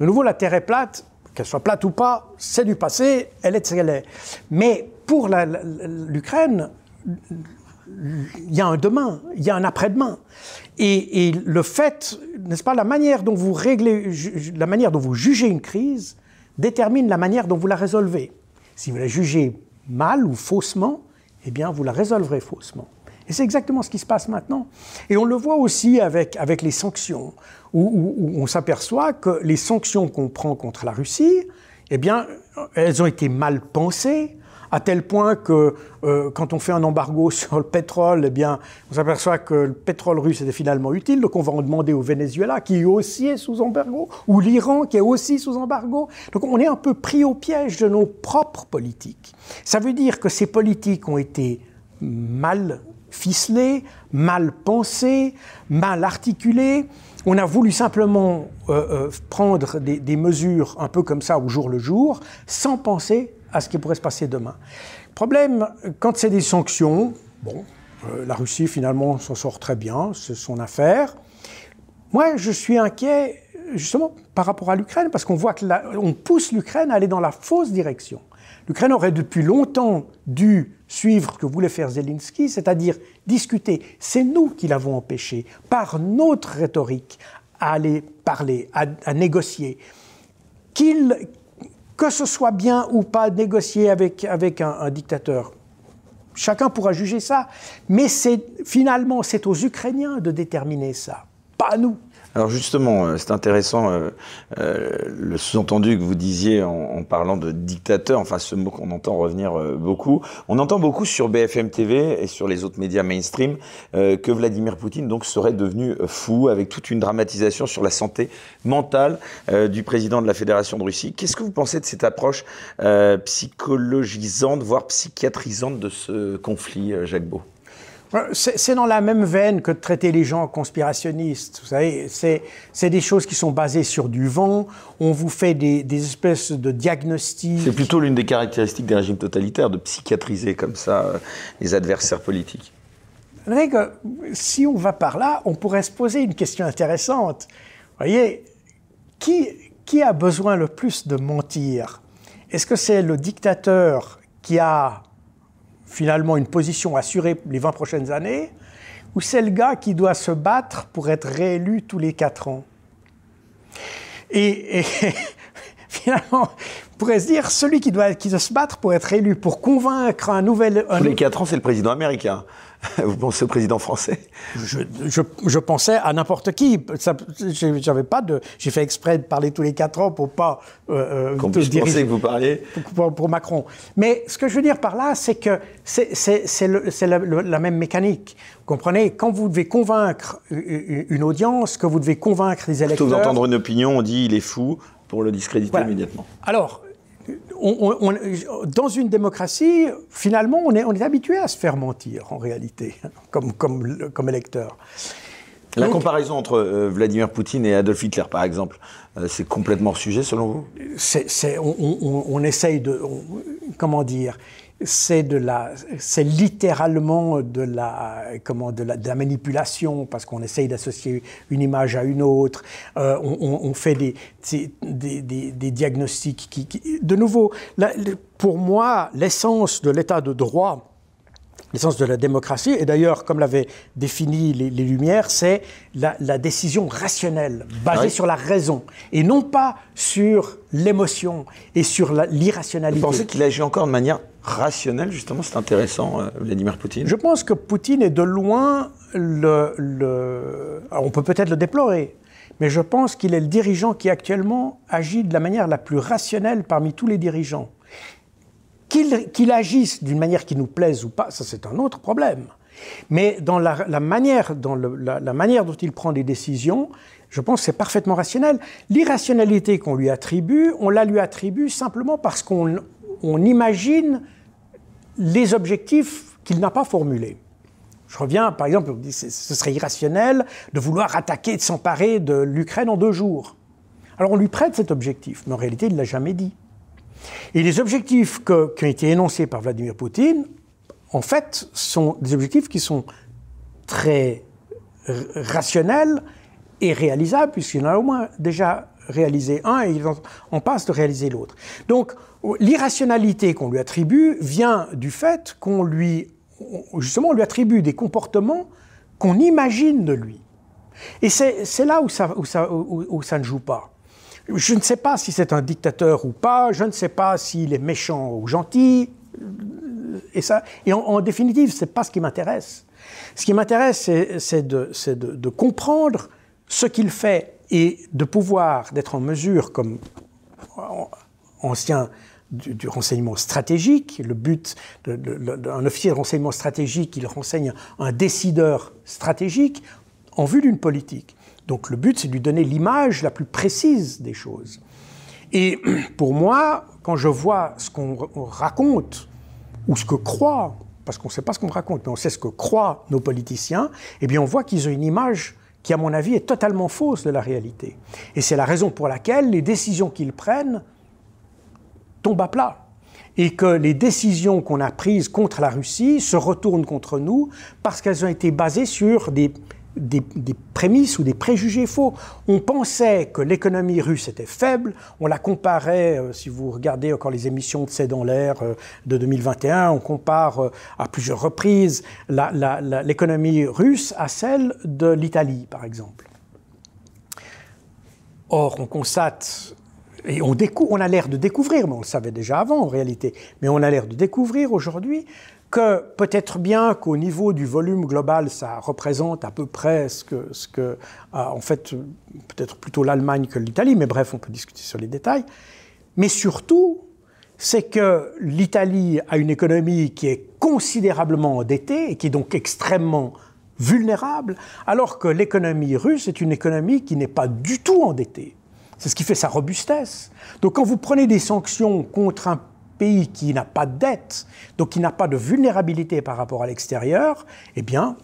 De nouveau, la Terre est plate, qu'elle soit plate ou pas, c'est du passé, elle est ce qu'elle est. Mais pour l'Ukraine, il y a un demain, il y a un après-demain. Et, le fait, n'est-ce pas, la manière dont vous réglez, la manière dont vous jugez une crise détermine la manière dont vous la résolvez. Si vous la jugez mal ou faussement, eh bien, vous la résolverez faussement. Et c'est exactement ce qui se passe maintenant. Et on le voit aussi avec, avec les sanctions, où, on s'aperçoit que les sanctions qu'on prend contre la Russie, eh bien, elles ont été mal pensées, à tel point que euh, quand on fait un embargo [laughs] sur le pétrole, eh bien, on s'aperçoit que le pétrole russe était finalement utile, donc on va en demander au Venezuela, qui aussi est sous embargo, ou l'Iran, qui est aussi sous embargo. Donc on est un peu pris au piège de nos propres politiques. Ça veut dire que ces politiques ont été mal ficelées, mal pensées, mal articulées. On a voulu simplement euh, euh, prendre des, mesures un peu comme ça au jour le jour, sans penser à ce qui pourrait se passer demain. Problème, quand c'est des sanctions, bon, euh, la Russie finalement s'en sort très bien, c'est son affaire. Moi, je suis inquiet justement par rapport à l'Ukraine parce qu'on voit que on pousse l'Ukraine à aller dans la fausse direction. L'Ukraine aurait depuis longtemps dû suivre ce que voulait faire Zelensky, c'est-à-dire discuter. C'est nous qui l'avons empêché, par notre rhétorique, à aller parler, à, négocier. Que ce soit bien ou pas négocier avec, avec un, dictateur. Chacun pourra juger ça, mais finalement c'est aux Ukrainiens de déterminer ça, pas à nous. Alors justement, euh, c'est intéressant euh, euh, le sous-entendu que vous disiez en, parlant de dictateur, enfin ce mot qu'on entend revenir euh, beaucoup. On entend beaucoup sur BFM TV et sur les autres médias mainstream que Vladimir Poutine donc serait devenu fou avec toute une dramatisation sur la santé mentale du président de la Fédération de Russie. Qu'est-ce que vous pensez de cette approche psychologisante, voire psychiatrisante de ce conflit, Jacques Beau? C'est dans la même veine que de traiter les gens conspirationnistes. Vous savez, c'est des choses qui sont basées sur du vent. On vous fait des, des espèces de diagnostics. C'est plutôt l'une des caractéristiques des régimes totalitaires, de psychiatriser comme ça euh, les adversaires politiques. Que, si on va par là, on pourrait se poser une question intéressante. Vous voyez, qui, qui a besoin le plus de mentir? Est-ce que c'est le dictateur qui a finalement une position assurée les 20 prochaines années, ou c'est le gars qui doit se battre pour être réélu tous les 4 ans? Et, et [laughs] finalement, on pourrait se dire, celui qui doit, qui doit se battre pour être élu, pour convaincre un nouvel... Un tous les 4 ans, c'est le président américain. [laughs] Vous pensez au président français? Je, je, je, pensais à n'importe qui. J'avais pas de. J'ai fait exprès de parler tous les quatre ans pour pas. Euh, Qu'on puisse penser que vous parliez. Pour, pour, Macron. Mais ce que je veux dire par là, c'est que c'est la, la même mécanique. Vous comprenez? Quand vous devez convaincre une audience, que vous devez convaincre les électeurs. Plutôt d'entendre une opinion, on dit il est fou pour le discréditer voilà. immédiatement. Alors, on, on, dans une démocratie, finalement, on est, on est, habitué à se faire mentir, en réalité, [laughs] comme, comme, comme électeur. La Donc, comparaison entre euh, Vladimir Poutine et Adolf Hitler, par exemple, euh, c'est complètement sujet, selon vous? On, essaye de... comment dire? C'est de la, c'est littéralement de la, comment, de la, manipulation parce qu'on essaye d'associer une image à une autre. Euh, on, fait des, des, diagnostics qui, de nouveau, pour moi, l'essence de l'état de droit, l'essence de la démocratie, et d'ailleurs, comme l'avaient défini les, les Lumières, c'est la, la, décision rationnelle, basée oui. sur la raison, et non pas sur l'émotion et sur l'irrationalité. Vous pensez qu'il agit encore de manière rationnelle, justement? C'est intéressant, euh, Vladimir Poutine. Je pense que Poutine est de loin le... le... Alors, on peut peut-être le déplorer, mais je pense qu'il est le dirigeant qui actuellement agit de la manière la plus rationnelle parmi tous les dirigeants. Qu'il qu agisse d'une manière qui nous plaise ou pas, ça c'est un autre problème. Mais dans la, manière, dans la, manière dont il prend des décisions, je pense que c'est parfaitement rationnel. L'irrationalité qu'on lui attribue, on la lui attribue simplement parce qu'on on imagine les objectifs qu'il n'a pas formulés. Je reviens, par exemple, ce serait irrationnel de vouloir attaquer, de s'emparer de l'Ukraine en deux jours. Alors on lui prête cet objectif, mais en réalité, il ne l'a jamais dit. Et les objectifs qui ont été énoncés par Vladimir Poutine, en fait, sont des objectifs qui sont très rationnels est réalisable, puisqu'il en a au moins déjà réalisé un et on passe de réaliser l'autre. Donc l'irrationalité qu'on lui attribue vient du fait qu'on lui, justement, on lui attribue des comportements qu'on imagine de lui. Et c'est là où ça ne joue pas. Je ne sais pas si c'est un dictateur ou pas, je ne sais pas s'il est méchant ou gentil, et, ça, et en, définitive, ce n'est pas ce qui m'intéresse. Ce qui m'intéresse, c'est de, comprendre ce qu'il fait et de pouvoir, d'être en mesure, comme ancien du, renseignement stratégique, le but d'un officier de renseignement stratégique, il renseigne un décideur stratégique en vue d'une politique. Donc le but, c'est de lui donner l'image la plus précise des choses. Et [clears throat] pour moi, quand je vois ce qu'on raconte, ou ce que croient, parce qu'on ne sait pas ce qu'on raconte, mais on sait ce que croient nos politiciens, eh bien on voit qu'ils ont une image qui, à mon avis, est totalement fausse de la réalité. Et c'est la raison pour laquelle les décisions qu'ils prennent tombent à plat. Et que les décisions qu'on a prises contre la Russie se retournent contre nous parce qu'elles ont été basées sur des des, prémices ou des préjugés faux. On pensait que l'économie russe était faible, on la comparait, euh, si vous regardez encore les émissions de C'est dans l'air euh, de 2021, on compare euh, à plusieurs reprises l'économie russe à celle de l'Italie, par exemple. Or, on constate, et on, on a l'air de découvrir, mais on le savait déjà avant en réalité, mais on a l'air de découvrir aujourd'hui que peut-être bien qu'au niveau du volume global, ça représente à peu près ce que, que en fait, peut-être plutôt l'Allemagne que l'Italie, mais bref, on peut discuter sur les détails. Mais surtout, c'est que l'Italie a une économie qui est considérablement endettée et qui est donc extrêmement vulnérable, alors que l'économie russe est une économie qui n'est pas du tout endettée. C'est ce qui fait sa robustesse. Donc quand vous prenez des sanctions contre un pays qui n'a pas de dette, donc qui n'a pas de vulnérabilité par rapport à l'extérieur, eh bien,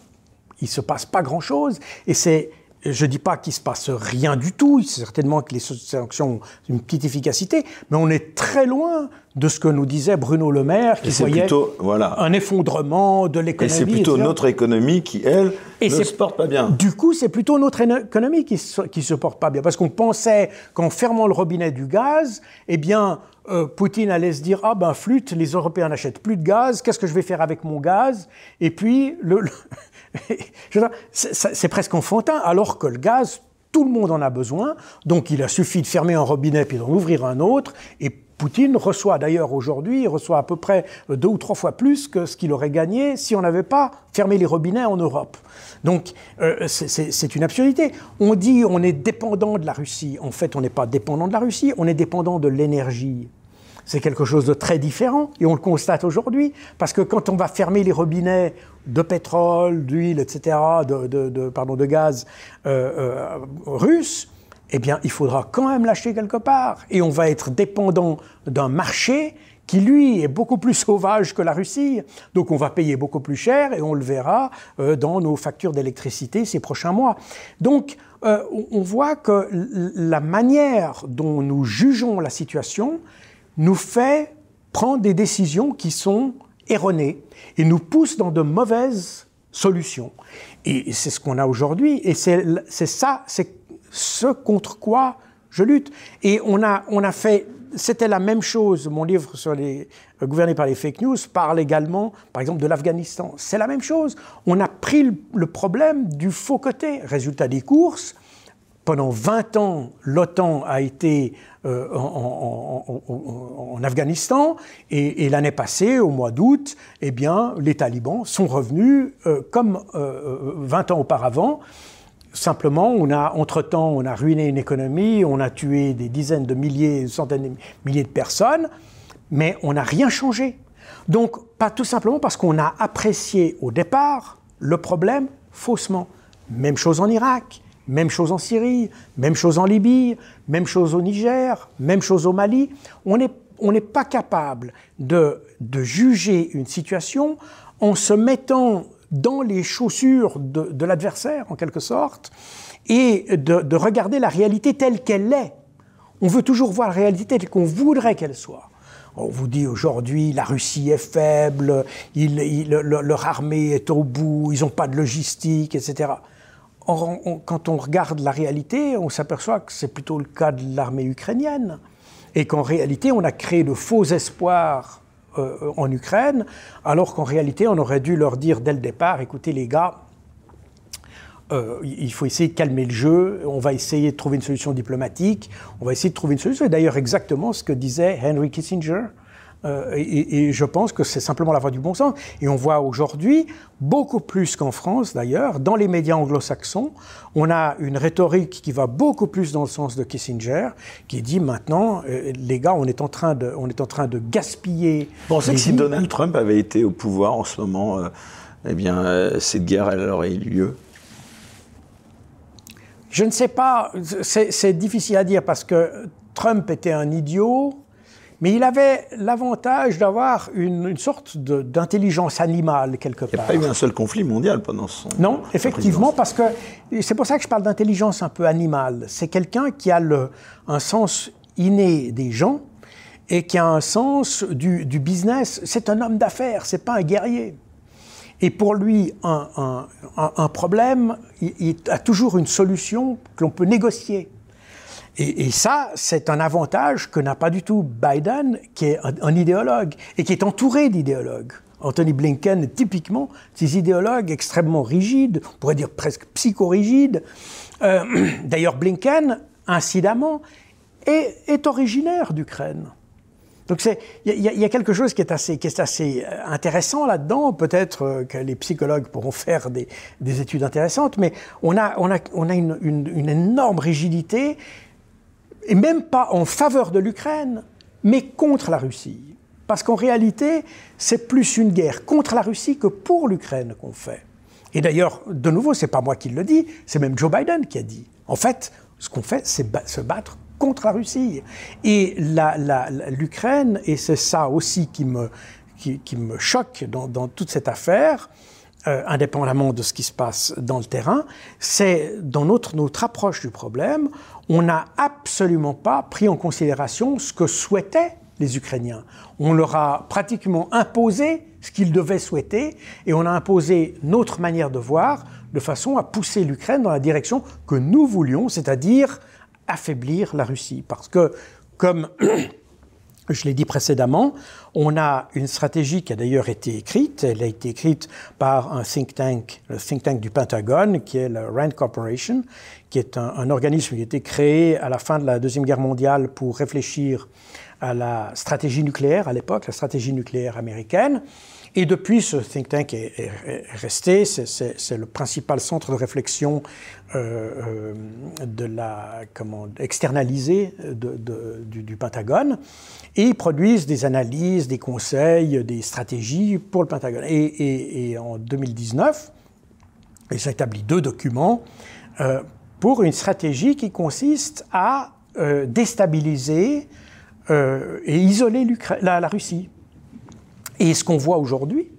il ne se passe pas grand-chose. Et c'est je ne dis pas qu'il ne se passe rien du tout, certainement que les sanctions ont une petite efficacité, mais on est très loin de ce que nous disait Bruno Le Maire, qui voyait plutôt, voilà. un effondrement de l'économie. Et c'est plutôt notre économie qui, elle, ne se porte pas bien. Du coup, c'est plutôt notre économie qui ne se porte pas bien, parce qu'on pensait qu'en fermant le robinet du gaz, eh bien, euh, Poutine allait se dire ah ben flûte, les Européens n'achètent plus de gaz, qu'est-ce que je vais faire avec mon gaz? Et puis [laughs] c'est presque enfantin, alors que le gaz, tout le monde en a besoin, donc il a suffi de fermer un robinet puis d'en ouvrir un autre, et Poutine reçoit d'ailleurs aujourd'hui, reçoit à peu près deux ou trois fois plus que ce qu'il aurait gagné si on n'avait pas fermé les robinets en Europe. Donc euh, c'est une absurdité. On dit on est dépendant de la Russie. En fait, on n'est pas dépendant de la Russie, on est dépendant de l'énergie c'est quelque chose de très différent, et on le constate aujourd'hui, parce que quand on va fermer les robinets de pétrole, d'huile, etc., de, pardon, de gaz euh, euh, russe, eh bien, il faudra quand même l'acheter quelque part, et on va être dépendant d'un marché qui, lui, est beaucoup plus [laughs] sauvage que la Russie. Donc on va payer beaucoup plus cher, et on le verra euh, dans nos factures d'électricité ces prochains mois. Donc, on voit que la manière dont nous jugeons la situation, nous fait prendre des décisions qui sont erronées et nous pousse dans de mauvaises solutions. Et c'est ce qu'on a aujourd'hui, et c'est ça, c'est ce contre quoi je lutte. Et on a, on a fait, c'était la même chose, mon livre sur les euh, gouverné par les fake news parle également, par exemple, de l'Afghanistan. C'est la même chose. On a pris le problème du faux côté. Résultat des courses, pendant 20 ans, l'OTAN a été euh, en, Afghanistan et, l'année passée, au mois d'août, eh bien, les talibans sont revenus euh, comme 20 euh, ans auparavant. Simplement, on a, entre-temps, on a ruiné une économie, on a tué des dizaines de milliers, centaines de milliers de personnes, mais on n'a rien changé. Donc, pas tout simplement parce qu'on a apprécié au départ le problème faussement. Même chose en Irak. Même chose en Syrie, même chose en Libye, même chose au Niger, même chose au Mali. On n'est pas capable de, juger une situation en se mettant dans les chaussures de, l'adversaire, en quelque sorte, et de, regarder la réalité telle qu'elle est. On veut toujours voir la réalité telle qu'on voudrait qu'elle soit. On vous dit aujourd'hui la Russie est faible, leur armée est au bout, ils n'ont pas de logistique, etc quand on regarde la réalité, on s'aperçoit que c'est plutôt le cas de l'armée ukrainienne. Et qu'en réalité, on a créé de faux espoirs euh, en Ukraine, alors qu'en réalité, on aurait dû leur dire dès le départ, écoutez les gars, euh, il faut essayer de calmer le jeu, on va essayer de trouver une solution diplomatique, on va essayer de trouver une solution. Et d'ailleurs, exactement ce que disait Henry Kissinger. Euh, et, je pense que c'est simplement la voie du bon sens. Et on voit aujourd'hui, beaucoup plus qu'en France d'ailleurs, dans les médias anglo-saxons, on a une rhétorique qui va beaucoup plus dans le sens de Kissinger, qui dit maintenant, euh, les gars, on est en train de, on est en train de gaspiller. Bon, que si Donald Trump avait été au pouvoir en ce moment, eh bien, cette guerre, elle aurait eu lieu? Je ne sais pas, c'est difficile à dire parce que Trump était un idiot, mais il avait l'avantage d'avoir une, sorte d'intelligence animale quelque part. Il n'y a pas eu un seul conflit mondial pendant son. Non, effectivement, parce que c'est pour ça que je parle d'intelligence un peu animale. C'est quelqu'un qui a le, un sens inné des gens et qui a un sens du, du business. C'est un homme d'affaires, c'est pas un guerrier. Et pour lui, un, problème, il, a toujours une solution que l'on peut négocier. Et, ça, c'est un avantage que n'a pas du tout Biden, qui est un, idéologue et qui est entouré d'idéologues. Anthony Blinken, typiquement, ces idéologues extrêmement rigides, on pourrait dire presque psychorigides. Euh, [clears throat] d'ailleurs, Blinken, incidemment, est, est originaire d'Ukraine. Donc il y, a quelque chose qui est assez, est euh, intéressant là-dedans. Peut-être euh, que les psychologues pourront faire des, études intéressantes, mais on a, une, énorme rigidité, et même pas en faveur de l'Ukraine, mais contre la Russie. Parce qu'en réalité, c'est plus une guerre contre la Russie que pour l'Ukraine qu'on fait. Et d'ailleurs, de nouveau, c'est pas moi qui le dis, c'est même Joe Biden qui a dit. En fait, ce qu'on fait, c'est se battre contre la Russie. Et l'Ukraine, et c'est ça aussi qui me, qui, me choque dans, toute cette affaire, euh, indépendamment de ce qui se passe dans le terrain, c'est dans notre, notre approche du problème, on n'a absolument pas pris en considération ce que souhaitaient les Ukrainiens. On leur a pratiquement imposé ce qu'ils devaient souhaiter et on a imposé notre manière de voir de façon à pousser l'Ukraine dans la direction que nous voulions, c'est-à-dire affaiblir la Russie. Parce que, comme [clears throat] je l'ai dit précédemment, on a une stratégie qui a d'ailleurs été écrite. Elle a été écrite par un think tank, le think tank du Pentagone, qui est le RAND Corporation, qui est un, organisme qui a été créé à la fin de la Deuxième Guerre mondiale pour réfléchir à la stratégie nucléaire à l'époque, la stratégie nucléaire américaine. Et depuis, ce think tank est, resté, c'est le principal centre de réflexion euh, euh, de la, comment, externalisée du, Pentagone. Et ils produisent des analyses, des conseils, des stratégies pour le Pentagone. Et, en 2019, ils ont établi deux documents euh, pour une stratégie qui consiste à déstabiliser et isoler la Russie. Et ce qu'on voit aujourd'hui,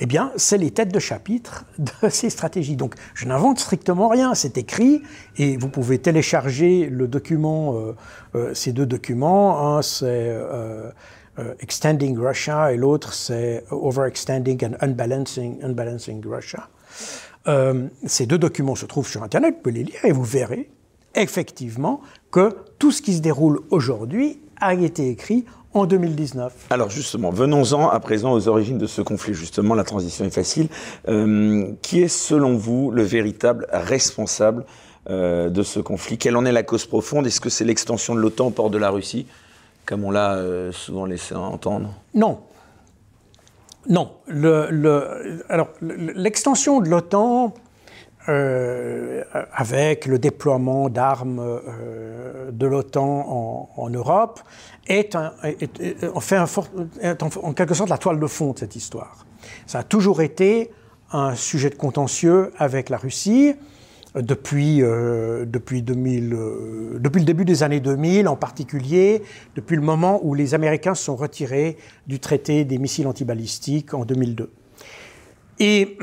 eh bien, c'est les têtes de chapitre de [laughs] ces stratégies. Donc, je n'invente strictement rien, c'est écrit, et vous pouvez télécharger le document, euh, euh, ces deux documents. Un, c'est euh, Extending Russia, et l'autre, c'est Overextending and Unbalancing, Unbalancing Russia. ces deux documents se trouvent sur Internet, vous pouvez les lire, et vous verrez effectivement que tout ce qui se déroule aujourd'hui a été écrit en 2019. Alors justement, venons-en à présent aux origines de ce conflit. Justement, la transition est facile. Euh, qui est selon vous le véritable responsable euh, de ce conflit? Quelle en est la cause profonde? Est-ce que c'est l'extension de l'OTAN au port de la Russie, comme on l'a euh, souvent laissé entendre? Non. Non. Le, alors, l'extension de l'OTAN, avec le déploiement d'armes de l'OTAN en, Europe, est, un, fait en, quelque sorte la toile de fond de cette histoire. Ça a toujours été un sujet de contentieux avec la Russie depuis, euh, depuis, 2000, euh, depuis le début des années 2000 en particulier, depuis le moment où les Américains se sont retirés du traité des missiles antibalistiques en 2002. Et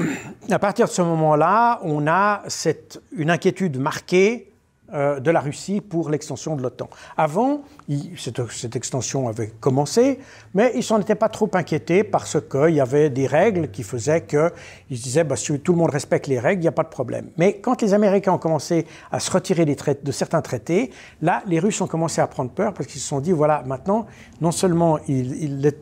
à partir de ce moment-là, on a cette, une inquiétude marquée euh, de la Russie pour l'extension de l'OTAN. Avant, cette, extension avait commencé, mais ils s'en étaient pas trop inquiétés parce qu'il y avait des règles qui faisaient qu'ils se disaient bah, si tout le monde respecte les règles, il n'y a pas de problème. Mais quand les Américains ont commencé à se retirer des de certains traités, là, les Russes ont commencé à prendre peur parce qu'ils se sont dit voilà, maintenant, non seulement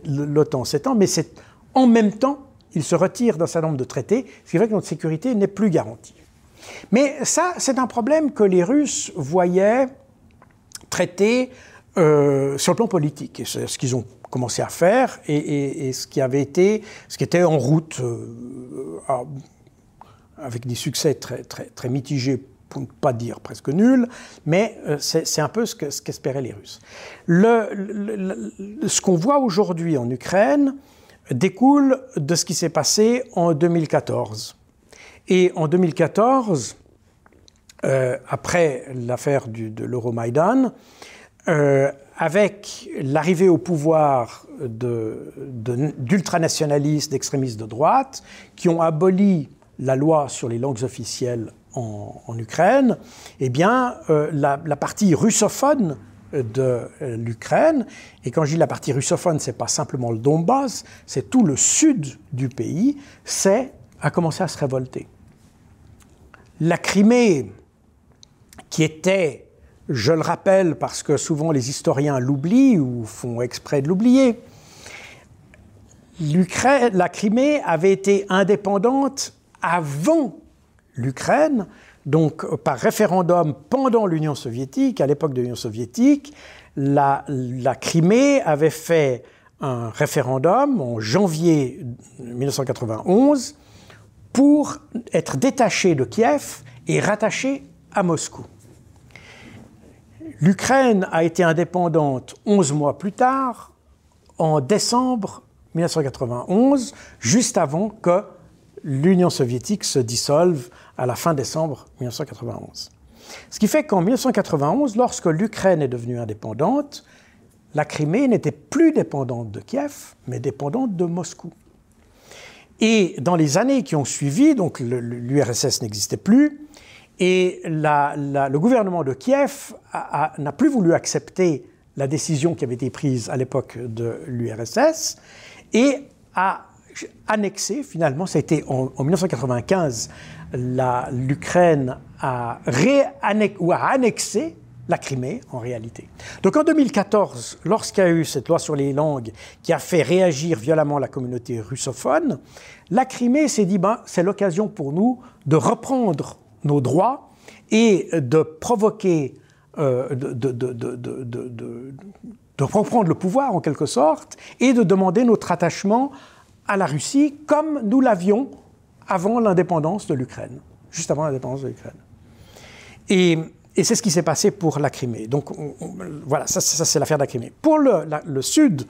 l'OTAN s'étend, mais c'est en même temps, ils se retirent d'un certain nombre de traités, ce qui fait que notre sécurité n'est plus garantie. Mais ça, c'est un problème que les Russes voyaient traiter euh, sur le plan politique. C'est ce qu'ils ont commencé à faire et, ce qui avait été, ce qui était en route, euh, avec des succès très, très, très mitigés pour ne pas dire presque nuls, mais euh, c'est un peu ce qu'espéraient les Russes. ce qu'on voit aujourd'hui en Ukraine découle de ce qui s'est passé en 2014. Et en 2014, euh, après l'affaire de l'Euromaïdan, euh, avec l'arrivée au pouvoir d'ultranationalistes, d'extrémistes de droite, qui ont aboli la loi sur les langues officielles en, Ukraine, eh bien, euh, la, partie russophone de l'Ukraine, et quand je dis la partie russophone, c'est pas simplement le Donbass, c'est tout le sud du pays, c'est a commencé à se révolter. La Crimée, qui était, je le rappelle parce que souvent les historiens l'oublient ou font exprès de l'oublier, la Crimée avait été indépendante avant l'Ukraine, donc par référendum pendant l'Union soviétique, à l'époque de l'Union soviétique, la, Crimée avait fait un référendum en janvier 1991 pour être détaché de Kiev et rattaché à Moscou. L'Ukraine a été indépendante 11 mois plus tard, en décembre 1991, juste avant que l'Union soviétique se dissolve à la fin décembre 1991. Ce qui fait qu'en 1991, lorsque l'Ukraine est devenue indépendante, la Crimée n'était plus dépendante de Kiev, mais dépendante de Moscou. Et dans les années qui ont suivi, donc l'URSS n'existait plus, et le gouvernement de Kiev n'a plus voulu accepter la décision qui avait été prise à l'époque de l'URSS et a annexé, finalement, ça a été en, 1995, l'Ukraine a, ou a annexé la Crimée en réalité. Donc en 2014, lorsqu'il y a eu cette loi sur les langues qui a fait réagir violemment la communauté russophone, la Crimée s'est dit ben, c'est l'occasion pour nous de reprendre nos droits et de provoquer, euh, de, de, reprendre le pouvoir en quelque sorte et de demander notre attachement à la Russie comme nous l'avions avant l'indépendance de l'Ukraine, juste avant l'indépendance de l'Ukraine. Et c'est ce qui s'est passé pour la Crimée. Donc voilà, ça, c'est l'affaire de la Crimée. Pour le, le, sud,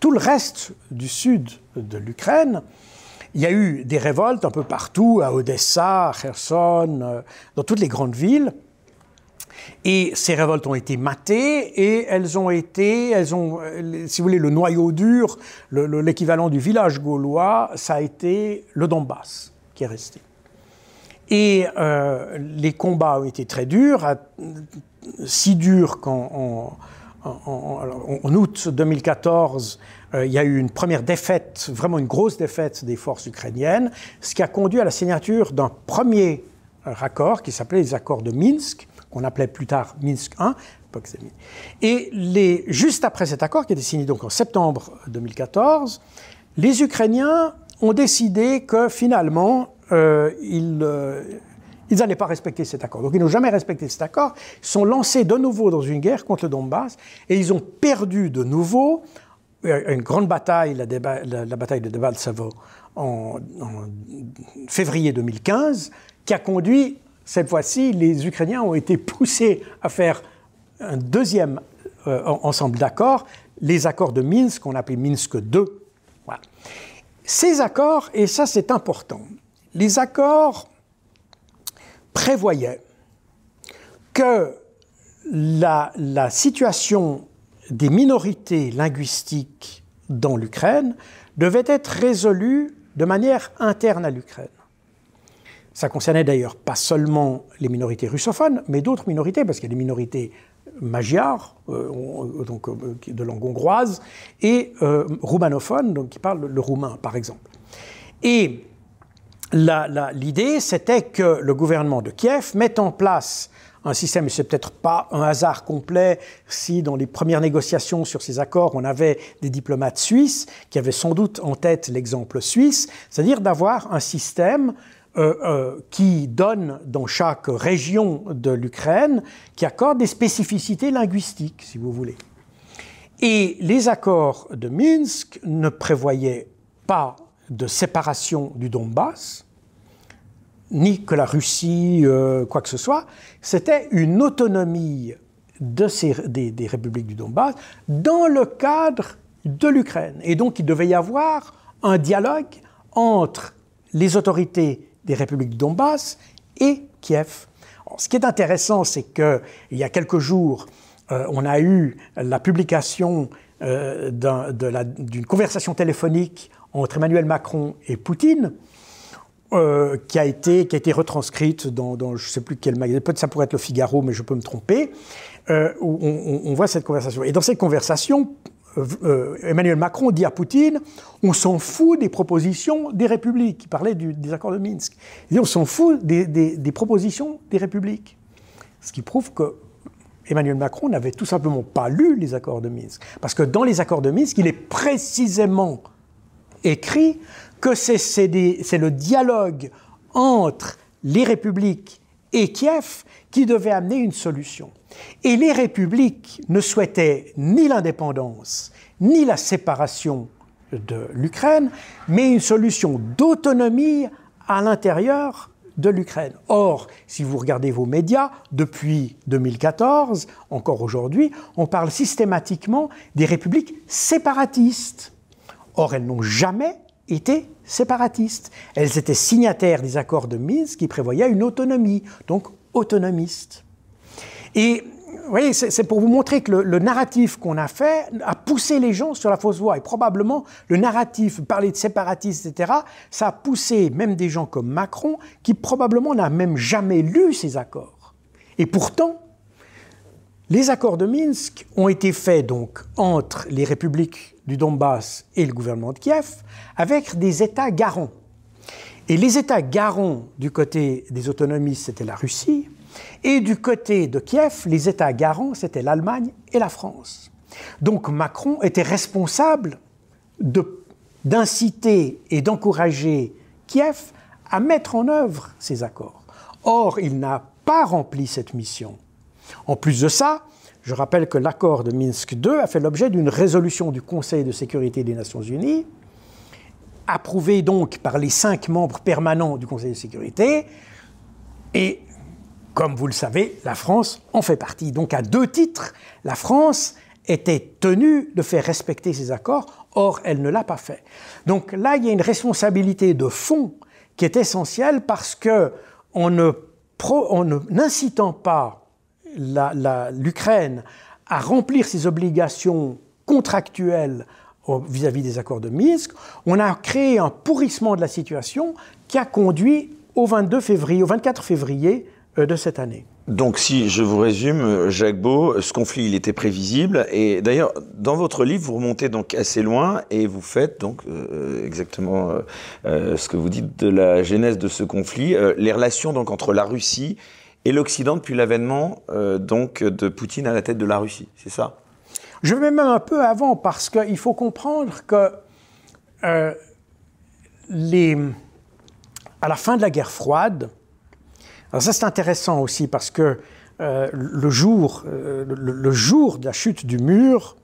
tout le reste du sud de l'Ukraine, il y a eu des révoltes un peu partout, à Odessa, à Kherson, euh, dans toutes les grandes villes. Et ces révoltes ont été matées et elles ont été, elles ont, euh, si vous voulez, le noyau dur, l'équivalent du village gaulois, ça a été le Donbass qui est resté. Et euh, les combats ont été très durs, si durs qu'en en, août 2014, euh, il y a eu une première défaite, vraiment une grosse défaite des forces ukrainiennes, ce qui a conduit à la signature d'un premier accord qui s'appelait les accords de Minsk, qu'on appelait plus tard Minsk I. Et juste après cet accord, qui a été signé donc en septembre 2014, les Ukrainiens ont décidé que finalement, euh, euh, ils n'allaient pas respecter cet accord. Donc ils n'ont jamais respecté cet accord. Ils sont lancés de nouveau dans une guerre contre le Donbass et ils ont perdu de nouveau euh, une grande bataille, la, bataille de Debaltsevo en, en février 2015, qui a conduit, cette fois-ci, les Ukrainiens ont été poussés à faire un deuxième ensemble d'accords, les accords de Minsk, qu'on appelait Minsk II. Ces accords, et ça c'est important, les accords prévoyaient que la, situation des minorités linguistiques dans l'Ukraine devait être résolue de manière interne à l'Ukraine. Ça concernait d'ailleurs pas seulement les minorités russophones, mais d'autres minorités, parce qu'il y a des minorités magyars, euh, donc euh, de langue hongroise, et euh, roumanophones, donc qui parlent le roumain, par exemple. Et l'idée, c'était que le gouvernement de Kiev mette en place un système, et c'est peut-être pas un hasard complet si dans les premières négociations sur ces accords, on avait des diplomates suisses qui avaient sans doute en tête l'exemple suisse, c'est-à-dire d'avoir un système euh, euh, qui donne dans chaque région de l'Ukraine, qui accorde des spécificités linguistiques, si vous voulez. Et les accords de Minsk ne prévoyaient pas de séparation du Donbass, ni que la Russie, euh, quoi que ce soit, c'était une autonomie des, républiques du Donbass dans le cadre de l'Ukraine. Et donc il devait y avoir un dialogue entre les autorités des républiques du Donbass et Kiev. ce qui est intéressant, c'est qu'il y a quelques jours, euh, on a eu la publication euh, d'une conversation téléphonique entre Emmanuel Macron et Poutine, euh, qui, a été, qui a été retranscrite dans, je ne sais plus quel magazine, peut-être ça pourrait être le Figaro, mais je peux me tromper, où on, voit cette conversation. Et dans cette conversation, euh, Emmanuel Macron dit à Poutine on s'en fout des propositions des républiques. Il parlait des accords de Minsk. Il dit on s'en fout des, des, des, propositions des républiques. Ce qui prouve que Emmanuel Macron n'avait tout simplement pas lu les accords de Minsk. Parce que dans les accords de Minsk, il est précisément écrit que c'est le dialogue entre les républiques et Kiev qui devait amener une solution. Et les républiques ne souhaitaient ni l'indépendance, ni la séparation de l'Ukraine, mais une solution d'autonomie à l'intérieur de l'Ukraine. Or, si vous regardez vos médias, depuis 2014, encore aujourd'hui, on parle systématiquement des républiques séparatistes. Or, elles n'ont jamais été séparatistes. Elles étaient signataires des accords de Minsk qui prévoyaient une autonomie, donc autonomistes. Et vous voyez, c'est pour vous montrer que le, narratif qu'on a fait a poussé les gens sur la fausse voie. Et probablement, le narratif, parler de séparatistes, etc., ça a poussé même des gens comme Macron, qui probablement n'a même jamais lu ces accords. Et pourtant, les accords de Minsk ont été faits donc entre les républiques du Donbass et le gouvernement de Kiev avec des États garants. Et les États garants du côté des autonomistes, c'était la Russie, et du côté de Kiev, les États garants, c'était l'Allemagne et la France. Donc Macron était responsable d'inciter et d'encourager Kiev à mettre en œuvre ces accords. Or, il n'a pas rempli cette mission. En plus de ça, je rappelle que l'accord de Minsk II a fait l'objet d'une résolution du Conseil de sécurité des Nations Unies, approuvée donc par les cinq membres permanents du Conseil de sécurité, et comme vous le savez, la France en fait partie. Donc à deux titres, la France était tenue de faire respecter ces accords, or elle ne l'a pas fait. Donc là, il y a une responsabilité de fond qui est essentielle parce que en n'incitant pas l'Ukraine à remplir ses obligations contractuelles vis-à-vis des accords de Minsk, on a créé un pourrissement de la situation qui a conduit au 22 février, au 24 février euh, de cette année. Donc, si je vous résume, Jacques Beau, ce conflit, il était prévisible. Et d'ailleurs, dans votre livre, vous remontez donc assez loin et vous faites donc euh, exactement euh, ce que vous dites de la genèse de ce conflit, les relations donc entre la Russie et l'Occident depuis l'avènement euh, donc de Poutine à la tête de la Russie, c'est ça? Je vais même un peu avant parce qu'il faut comprendre que euh, les, à la fin de la guerre froide, alors ça c'est intéressant aussi parce que euh, le, jour, le, jour de la chute du mur,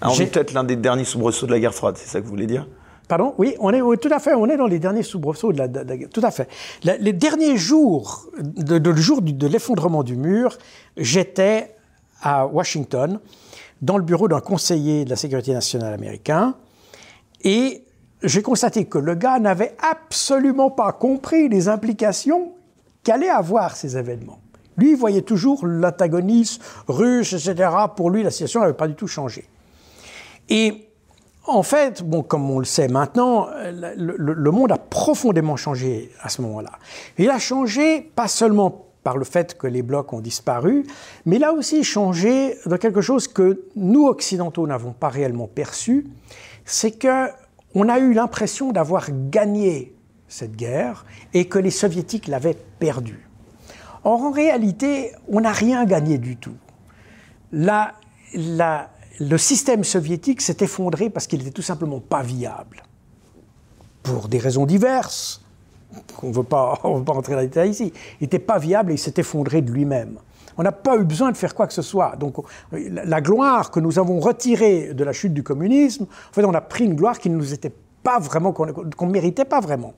alors, on peut-être l'un des derniers soubresauts de la guerre froide, c'est ça que vous voulez dire? Pardon? Oui, on est tout à fait. On est dans les derniers soubresauts de la, tout à fait. les derniers jours, de, le jour de l'effondrement du mur, j'étais à Washington, dans le bureau d'un conseiller de la sécurité nationale américain, et j'ai constaté que le gars n'avait absolument pas compris les implications qu'allaient avoir ces événements. Lui, il voyait toujours l'antagonisme russe, etc. Pour lui, la situation n'avait pas du tout changé. Et en fait, bon, comme on le sait maintenant, le, monde a profondément changé à ce moment-là. Il a changé pas seulement par le fait que les blocs ont disparu, mais il a aussi changé dans quelque chose que nous, occidentaux, n'avons pas réellement perçu, c'est que on a eu l'impression d'avoir gagné cette guerre et que les soviétiques l'avaient perdue. Or, en réalité, on n'a rien gagné du tout. Le système soviétique s'est effondré parce qu'il n'était tout simplement pas viable. Pour des raisons diverses, on ne veut pas [laughs] entrer dans les détails ici. Il n'était pas viable et il s'est effondré de lui-même. On n'a pas eu besoin de faire quoi que ce soit. Donc la gloire que nous avons retirée de la chute du communisme, en fait, on a pris une gloire qui ne nous était pas vraiment, qu'on ne méritait pas vraiment.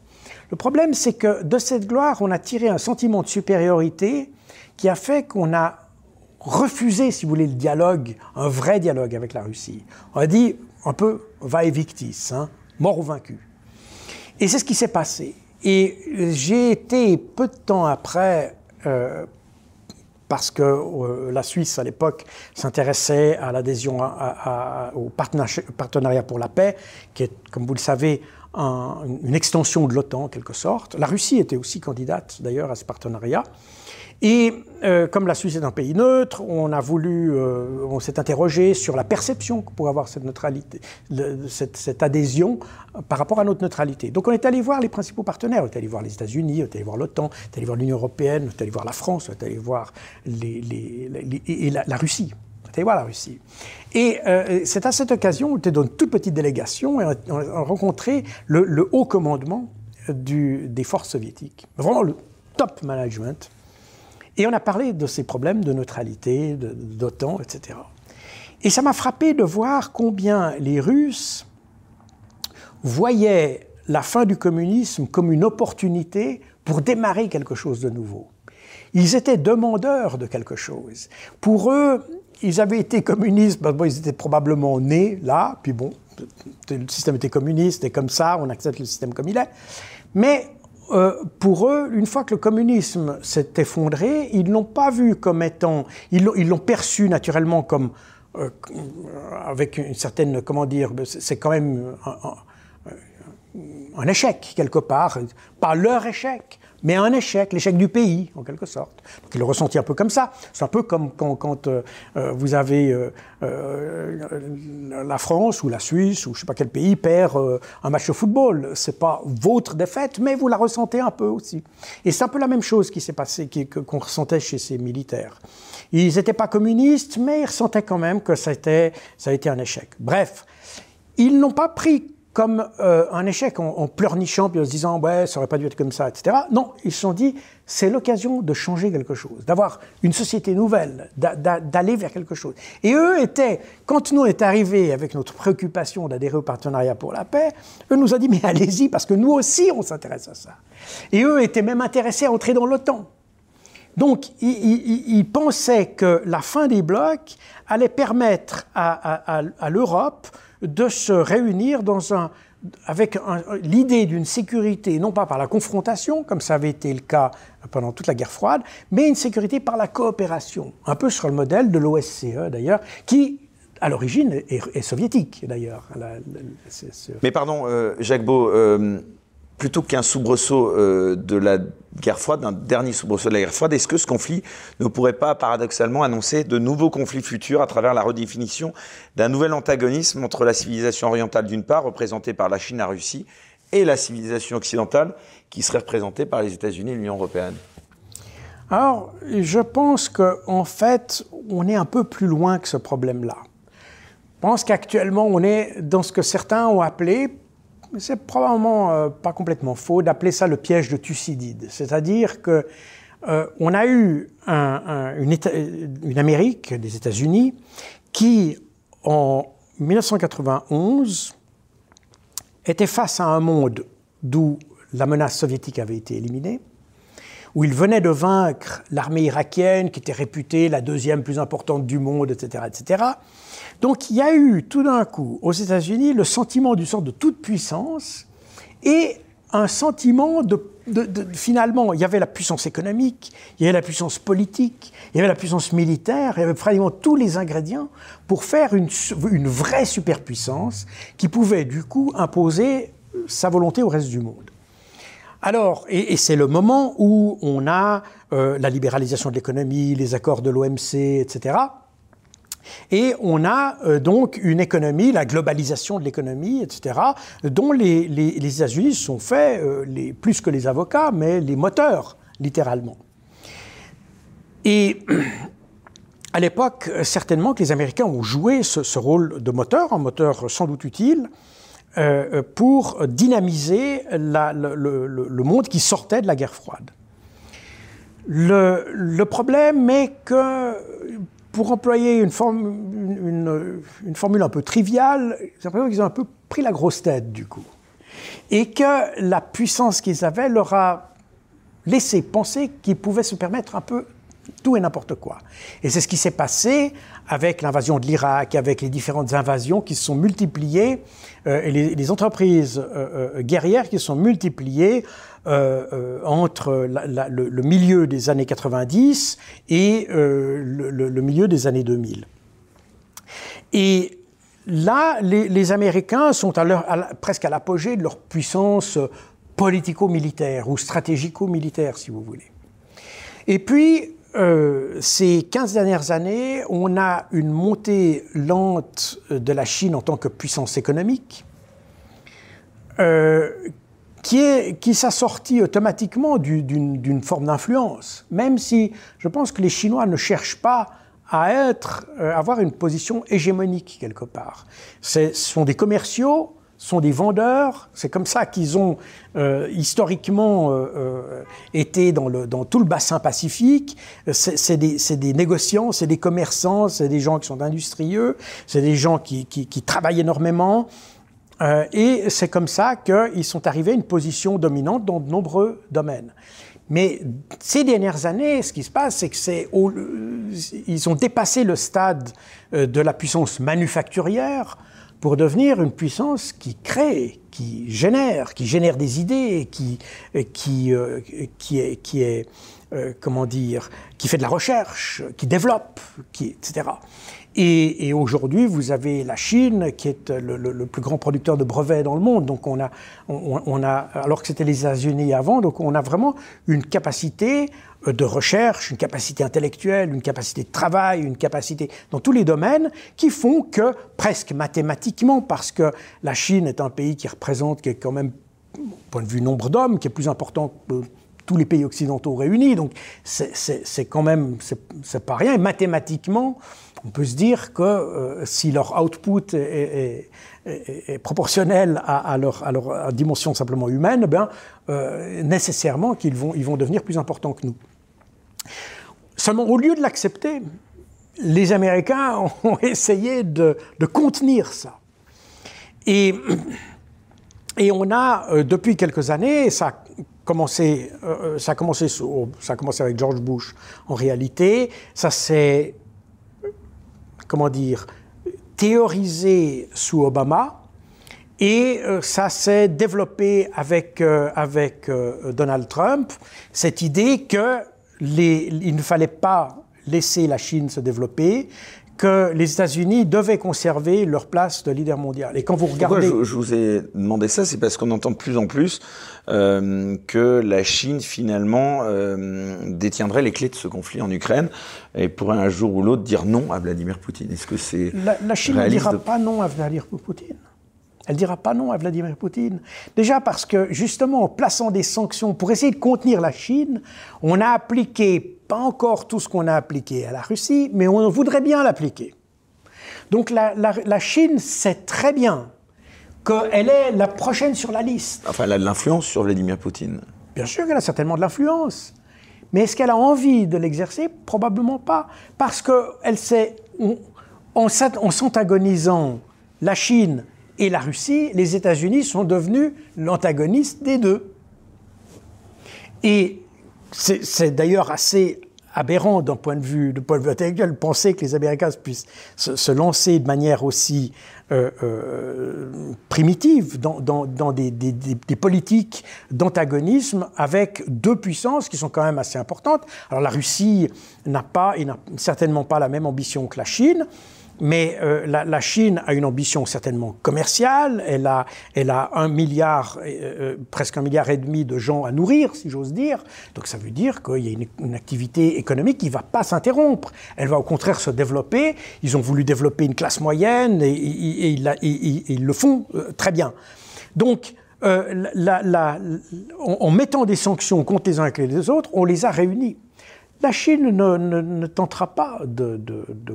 Le problème, c'est que de cette gloire, on a tiré un sentiment de supériorité qui a fait qu'on a refuser, si vous voulez, le dialogue, un vrai dialogue avec la Russie. On a dit un peu va et victis, hein, mort ou vaincu. Et c'est ce qui s'est passé. Et j'ai été peu de temps après, euh, parce que euh, la Suisse à l'époque s'intéressait à l'adhésion au partenariat pour la paix, qui est, comme vous le savez, une extension de l'OTAN en quelque sorte. La Russie était aussi candidate d'ailleurs à ce partenariat. Et euh, comme la Suisse est un pays neutre, on a voulu, euh, on s'est interrogé sur la perception que pourrait avoir cette neutralité, cette, adhésion par rapport à notre neutralité. Donc on est allé voir les principaux partenaires, on est allé voir les États-Unis, on est allé voir l'OTAN, on est allé voir l'Union européenne, on est allé voir la France, on est allé voir et la, Russie. On est allé voir la Russie. Et euh, c'est à cette occasion, on était dans une toute petite délégation et on a rencontré le, haut commandement des forces soviétiques. Vraiment le top management et on a parlé de ces problèmes de neutralité, d'OTAN, etc. Et ça m'a frappé de voir combien les Russes voyaient la fin du communisme comme une opportunité pour démarrer quelque chose de nouveau. Ils étaient demandeurs de quelque chose. Pour eux, ils avaient été communistes, bon, ils étaient probablement nés là, puis bon, le système était communiste, et comme ça, on accepte le système comme il est. Mais euh, pour eux, une fois que le communisme s'est effondré, ils l'ont pas vu comme étant, ils l'ont perçu naturellement comme euh, avec une certaine, comment dire, c'est quand même un, échec quelque part, pas leur échec, mais un échec, l'échec du pays, en quelque sorte. Donc il le ressentit un peu comme ça. C'est un peu comme quand, euh, euh, vous avez euh, la France ou la Suisse ou je sais pas quel pays perd un match de football. C'est pas votre défaite, mais vous la ressentez un peu aussi. Et c'est un peu la même chose qui s'est passé, qu'on ressentait chez ces militaires. Ils n'étaient pas communistes, mais ils ressentaient quand même que ça, ça a été un échec. Bref, ils n'ont pas pris comme euh, un échec en, pleurnichant puis en se disant ouais ça aurait pas dû être comme ça etc non ils se sont dit c'est l'occasion de changer quelque chose d'avoir une société nouvelle d'aller vers quelque chose. Et eux étaient quand nous est arrivés avec notre préoccupation d'adhérer au partenariat pour la paix eux nous ont dit mais allez-y parce que nous aussi on s'intéresse à ça. Et eux étaient même intéressés à entrer dans l'OTAN donc, ils, pensaient que la fin des blocs allait permettre à, l'Europe de se réunir avec l'idée d'une sécurité, non pas par la confrontation, comme ça avait été le cas pendant toute la guerre froide, mais une sécurité par la coopération, un peu sur le modèle de l'OSCE d'ailleurs, qui à l'origine est, soviétique d'ailleurs. Mais pardon, euh, Jacques Beau, euh, plutôt qu'un soubresaut euh, de la guerre froide, un dernier soubresaut de la guerre froide, est-ce que ce conflit ne pourrait pas paradoxalement annoncer de nouveaux conflits futurs à travers la redéfinition d'un nouvel antagonisme entre la civilisation orientale d'une part, représentée par la Chine, la Russie, et la civilisation occidentale, qui serait représentée par les États-Unis et l'Union européenne? Alors, je pense qu'en en fait, on est un peu plus loin que ce problème-là. Je pense qu'actuellement, on est dans ce que certains ont appelé, c'est probablement euh, pas complètement faux d'appeler ça le piège de Thucydide. C'est-à-dire que euh, on a eu une, Amérique, des États-Unis, qui en 1991 était face à un monde d'où la menace soviétique avait été éliminée, où il venait de vaincre l'armée irakienne, qui était réputée la deuxième plus importante du monde, etc., etc. Donc il y a eu tout d'un coup aux États-Unis le sentiment d'une sorte de toute puissance et un sentiment de, finalement, il y avait la puissance économique, il y avait la puissance politique, il y avait la puissance militaire, il y avait pratiquement tous les ingrédients pour faire une, une vraie superpuissance qui pouvait du coup imposer sa volonté au reste du monde. Alors, et, c'est le moment où on a euh, la libéralisation de l'économie, les accords de l'OMC, etc. Et on a euh, donc une économie, la globalisation de l'économie, etc., dont les, États-Unis sont faits, euh, les, plus que les avocats, mais les moteurs, littéralement. Et [clears throat] à l'époque, certainement que les Américains ont joué ce, ce, rôle de moteur, un moteur sans doute utile, euh, pour dynamiser le, monde qui sortait de la guerre froide. Le, problème est que, pour employer une, formule un peu triviale, j'ai l'impression qu'ils ont un peu pris la grosse tête du coup. Et que la puissance qu'ils avaient leur a laissé penser qu'ils pouvaient se permettre un peu tout et n'importe quoi. Et c'est ce qui s'est passé avec l'invasion de l'Irak, avec les différentes invasions qui se sont multipliées, euh, et les, entreprises euh, euh, guerrières qui se sont multipliées entre le, milieu des années 90 et le, milieu des années 2000. Et là, les, Américains sont presque à l'apogée de leur puissance politico-militaire ou stratégico-militaire, si vous voulez. Et puis, euh, ces 15 dernières années, on a une montée lente de la Chine en tant que puissance économique, euh, qui, est, qui s'assortit automatiquement d'une forme d'influence, même si je pense que les Chinois ne cherchent pas à être, euh, avoir une position hégémonique quelque part. Ce sont des commerciaux sont des vendeurs. C'est comme ça qu'ils ont euh, historiquement euh, euh, été dans, le, dans, tout le bassin pacifique. C'est des, des, négociants, c'est des commerçants, c'est des gens qui sont industrieux, c'est des gens qui, qui, qui travaillent énormément. Et c'est comme ça qu'ils sont arrivés à une position dominante dans de nombreux domaines. Mais ces dernières années, ce qui se passe, c'est que c'est ils ont dépassé le stade de la puissance manufacturière pour devenir une puissance qui crée, qui génère, qui génère des idées, qui, qui, euh, est, euh, comment dire, qui fait de la recherche, qui développe, qui, etc. Et, aujourd'hui, vous avez la Chine, qui est le, plus grand producteur de brevets dans le monde. Donc on a, on a alors que c'était les États-Unis avant, donc on a vraiment une capacité euh, de recherche, une capacité intellectuelle, une capacité de travail, une capacité dans tous les domaines qui font que, presque mathématiquement, parce que la Chine est un pays qui représente, qui est quand même, point de vue nombre d'hommes, qui est plus important que tous les pays occidentaux réunis, donc c'est quand même, c'est pas rien. Et mathématiquement, on peut se dire que euh, si leur output est, proportionnel à, leur, dimension simplement humaine, euh, nécessairement qu'ils vont, ils vont devenir plus importants que nous. Seulement, au lieu de l'accepter, les Américains [laughs] ont essayé de, contenir ça. Et, et on a, euh, depuis quelques années, ça a commencé, ça a commencé, ça a commencé avec George Bush en réalité, ça s'est, comment dire, théorisé sous Obama, et euh, ça s'est développé avec, avec Donald Trump, cette idée que il ne fallait pas laisser la Chine se développer, que les États-Unis devaient conserver leur place de leader mondial. Et quand vous regardez, Pourquoi je, vous ai demandé ça, c'est parce qu'on entend de plus en plus euh, que la Chine finalement euh, détiendrait les clés de ce conflit en Ukraine et pourrait un jour ou l'autre dire non à Vladimir Poutine. Est-ce que c'est la, la Chine ne dira pas non à Vladimir Poutine. Elle ne dira pas non à Vladimir Poutine. Déjà parce que, justement, en plaçant des sanctions pour essayer de contenir la Chine, on a appliqué, pas encore tout ce qu'on a appliqué à la Russie, mais on voudrait bien l'appliquer. Donc la, Chine sait très bien qu'elle est la prochaine sur la liste. Enfin, elle a de l'influence sur Vladimir Poutine. Bien sûr qu'elle a certainement de l'influence. Mais est-ce qu'elle a envie de l'exercer? Probablement pas. Parce qu'elle sait, en s'antagonisant la Chine et la Russie, les États-Unis sont devenus l'antagoniste des deux. Et c'est d'ailleurs assez, aberrant d'un point de vue, de point de vue intellectuel penser que les Américains puissent se, lancer de manière aussi euh, euh, primitive dans, dans, des, des, des, politiques d'antagonisme avec deux puissances qui sont quand même assez importantes. Alors la Russie n'a pas, et n'a certainement pas la même ambition que la Chine. Mais euh, la, Chine a une ambition certainement commerciale. Elle a, elle a un milliard, euh, euh, presque un milliard et demi de gens à nourrir, si j'ose dire. Donc ça veut dire qu'il y a une, activité économique qui ne va pas s'interrompre. Elle va au contraire se développer. Ils ont voulu développer une classe moyenne et, ils le font très bien. Donc, en mettant des sanctions contre les uns et les autres, on les a réunis. La Chine ne, tentera pas de,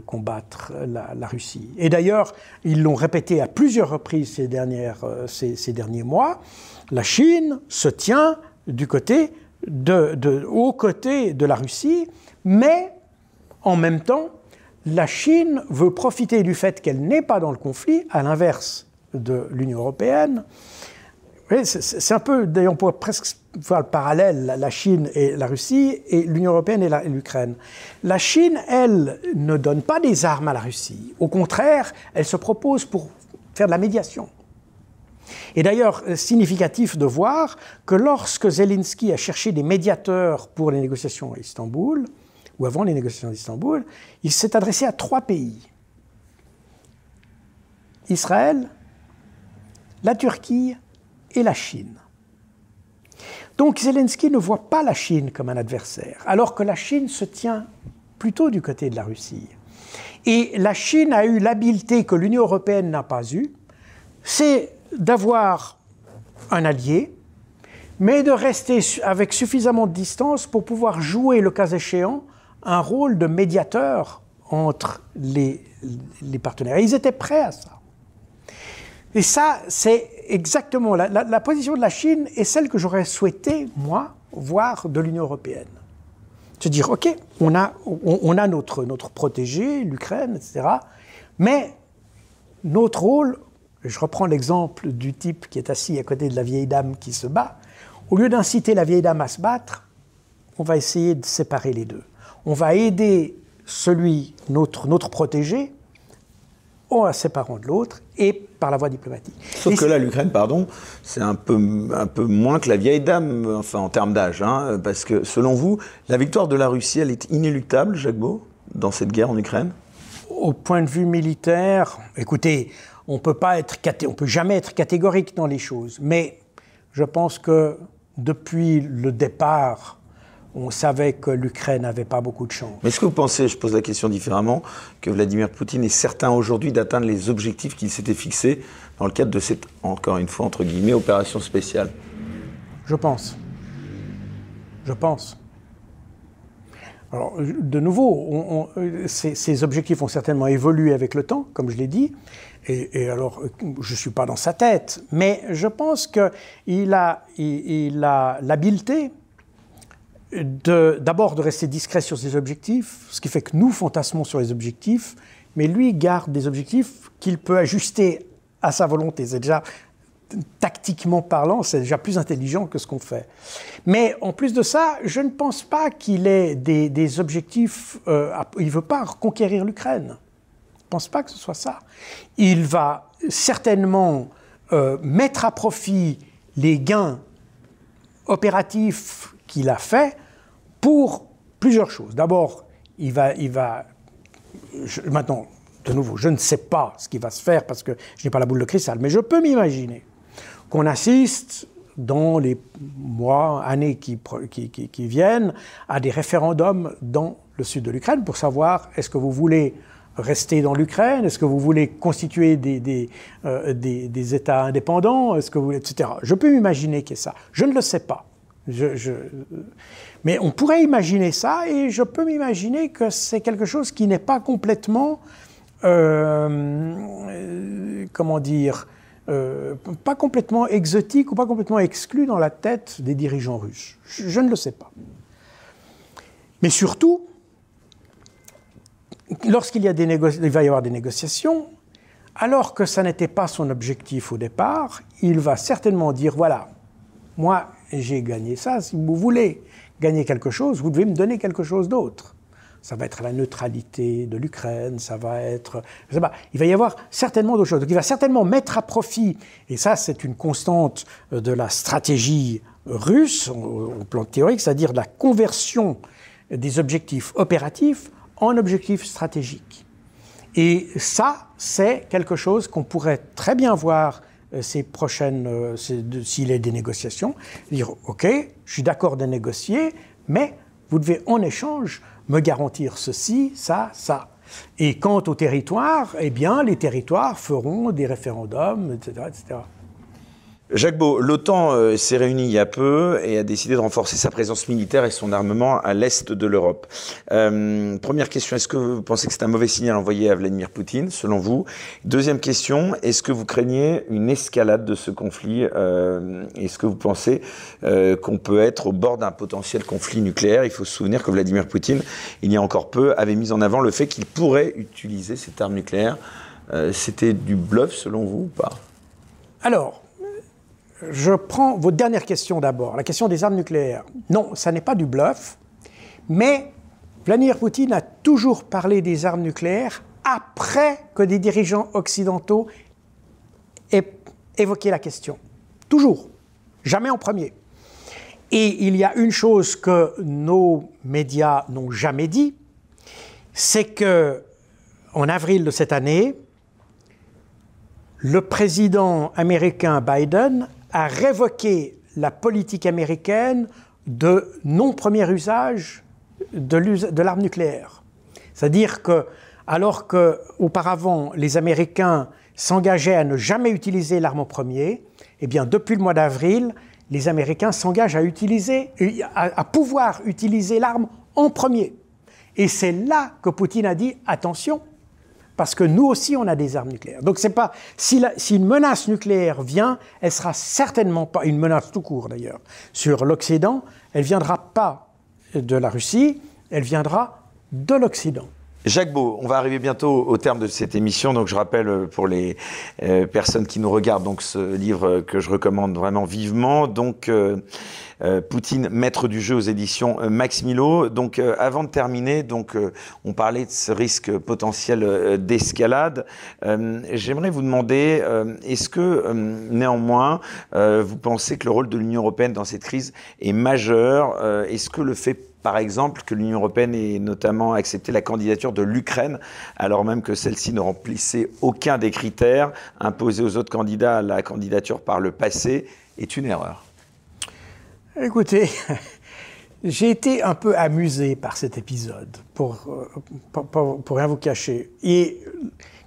combattre la, Russie. Et d'ailleurs, ils l'ont répété à plusieurs reprises ces, euh, derniers mois, la Chine se tient du côté aux côtés de la Russie, mais en même temps, la Chine veut profiter du fait qu'elle n'est pas dans le conflit, à l'inverse de l'Union européenne, c'est un peu, d'ailleurs, on pourrait presque voir le parallèle, la Chine et la Russie, et l'Union européenne et l'Ukraine. La, Chine, elle, ne donne pas des armes à la Russie. Au contraire, elle se propose pour faire de la médiation. Et d'ailleurs, significatif de voir que lorsque Zelensky a cherché des médiateurs pour les négociations à Istanbul, ou avant les négociations d'Istanbul, il s'est adressé à trois pays. Israël, la Turquie et la Chine. Donc Zelensky ne voit pas la Chine comme un adversaire, alors que la Chine se tient plutôt du côté de la Russie. Et la Chine a eu l'habileté que l'Union européenne n'a pas eue, c'est d'avoir un allié, mais de rester avec suffisamment de distance pour pouvoir jouer, le cas échéant, un rôle de médiateur entre les, partenaires. Et ils étaient prêts à ça. Et ça, c'est exactement la, position de la Chine est celle que j'aurais souhaité, moi, voir de l'Union européenne. Se dire, OK, on a, on, a notre, notre protégé, l'Ukraine, etc. Mais notre rôle, je reprends l'exemple du type qui est assis à côté de la vieille dame qui se bat, au lieu d'inciter la vieille dame à se battre, on va essayer de séparer les deux. On va aider celui, notre, notre protégé, en la séparant de l'autre et par la voie diplomatique. Sauf que là, l'Ukraine, pardon, c'est un peu, un peu moins que la vieille dame, enfin en termes d'âge, hein, parce que selon vous, la victoire de la Russie, elle est inéluctable, Jacques Beau, dans cette guerre en Ukraine? Au point de vue militaire, écoutez, on peut pas être, on peut jamais être catégorique dans les choses, mais je pense que depuis le départ on savait que l'Ukraine n'avait pas beaucoup de chance. Mais est-ce que vous pensez, je pose la question différemment, que Vladimir Poutine est certain aujourd'hui d'atteindre les objectifs qu'il s'était fixés dans le cadre de cette, encore une fois, entre guillemets, opération spéciale? Je pense. Je pense. Alors, de nouveau, ces, objectifs ont certainement évolué avec le temps, comme je l'ai dit. Et, alors, je ne suis pas dans sa tête, mais je pense qu'il a l'habileté d'abord de, rester discret sur ses objectifs, ce qui fait que nous fantasmons sur les objectifs, mais lui garde des objectifs qu'il peut ajuster à sa volonté. C'est déjà, tactiquement parlant, c'est déjà plus intelligent que ce qu'on fait. Mais en plus de ça, je ne pense pas qu'il ait des, objectifs, euh, il ne veut pas conquérir l'Ukraine. Je ne pense pas que ce soit ça. Il va certainement euh, mettre à profit les gains opératifs qu'il a fait pour plusieurs choses. D'abord, il va, il va maintenant, de nouveau, je ne sais pas ce qui va se faire parce que je n'ai pas la boule de cristal, mais je peux m'imaginer qu'on assiste dans les mois, années qui, viennent, à des référendums dans le sud de l'Ukraine pour savoir est-ce que vous voulez rester dans l'Ukraine? Est-ce que vous voulez constituer des, des, euh, des États indépendants? Est-ce que vous etc. Je peux m'imaginer qu'il y ait ça. Je ne le sais pas. Je, Mais on pourrait imaginer ça, et je peux m'imaginer que c'est quelque chose qui n'est pas complètement, euh, comment dire, euh, pas complètement exotique ou pas complètement exclu dans la tête des dirigeants russes. Je, ne le sais pas. Mais surtout, lorsqu'il y a des il va y avoir des négociations, alors que ça n'était pas son objectif au départ, il va certainement dire voilà, moi, j'ai gagné ça. Si vous voulez gagner quelque chose, vous devez me donner quelque chose d'autre. ça va être la neutralité de l'Ukraine, ça va être... Il va y avoir certainement d'autres choses. Donc il va certainement mettre à profit, et ça c'est une constante euh, de la stratégie russe au, plan théorique, c'est-à-dire la conversion des objectifs opératifs en objectifs stratégiques. Et ça, c'est quelque chose qu'on pourrait très bien voir ces prochaines, euh, s'il a des négociations, dire OK, je suis d'accord de négocier, mais vous devez en échange me garantir ceci, ça, ça. Et quant au territoire, eh bien, les territoires feront des référendums, etc., etc. Jacques Beau, l'OTAN euh, s'est réunie il y a peu et a décidé de renforcer sa présence militaire et son armement à l'est de l'Europe. Euh, première question, est-ce que vous pensez que c'est un mauvais signal envoyé à Vladimir Poutine, selon vous? Deuxième question, est-ce que vous craignez une escalade de ce conflit euh, Est-ce que vous pensez qu'on peut être au bord d'un potentiel conflit nucléaire? Il faut se souvenir que Vladimir Poutine, il y a encore peu, avait mis en avant le fait qu'il pourrait utiliser cette arme nucléaire. C'était du bluff, selon vous, ou pas? Alors, je prends votre dernière question d'abord, la question des armes nucléaires. Non, ça n'est pas du bluff, mais Vladimir Poutine a toujours parlé des armes nucléaires après que des dirigeants occidentaux aient évoqué la question. Toujours, jamais en premier. Et il y a une chose que nos médias n'ont jamais dit, c'est que en avril de cette année, le président américain Biden a révoqué la politique américaine de non-premier usage de l'arme nucléaire. C'est-à-dire que, alors qu'auparavant les Américains s'engageaient à ne jamais utiliser l'arme en premier, eh bien, depuis le mois d'avril, les Américains s'engagent à utiliser, à pouvoir utiliser l'arme en premier. Et c'est là que Poutine a dit attention, parce que nous aussi, on a des armes nucléaires. Donc, c'est pas si, une menace nucléaire vient, elle sera certainement pas une menace tout court d'ailleurs sur l'Occident. Elle viendra pas de la Russie, elle viendra de l'Occident. Jacques Beau, on va arriver bientôt au terme de cette émission, donc je rappelle euh, pour les euh, personnes qui nous regardent donc ce livre que je recommande vraiment vivement. Donc euh, euh, Poutine, maître du jeu aux éditions euh, Max Milo. Donc, euh, avant de terminer, donc, on parlait de ce risque potentiel d'escalade. J'aimerais vous demander, est-ce que néanmoins, vous pensez que le rôle de l'Union européenne dans cette crise est majeur? Est-ce que le fait par exemple, que l'Union européenne ait notamment accepté la candidature de l'Ukraine, alors même que celle-ci ne remplissait aucun des critères imposés aux autres candidats à la candidature par le passé, est une erreur. Écoutez, [laughs] j'ai été un peu amusé par cet épisode, pour, pour, rien vous cacher. Et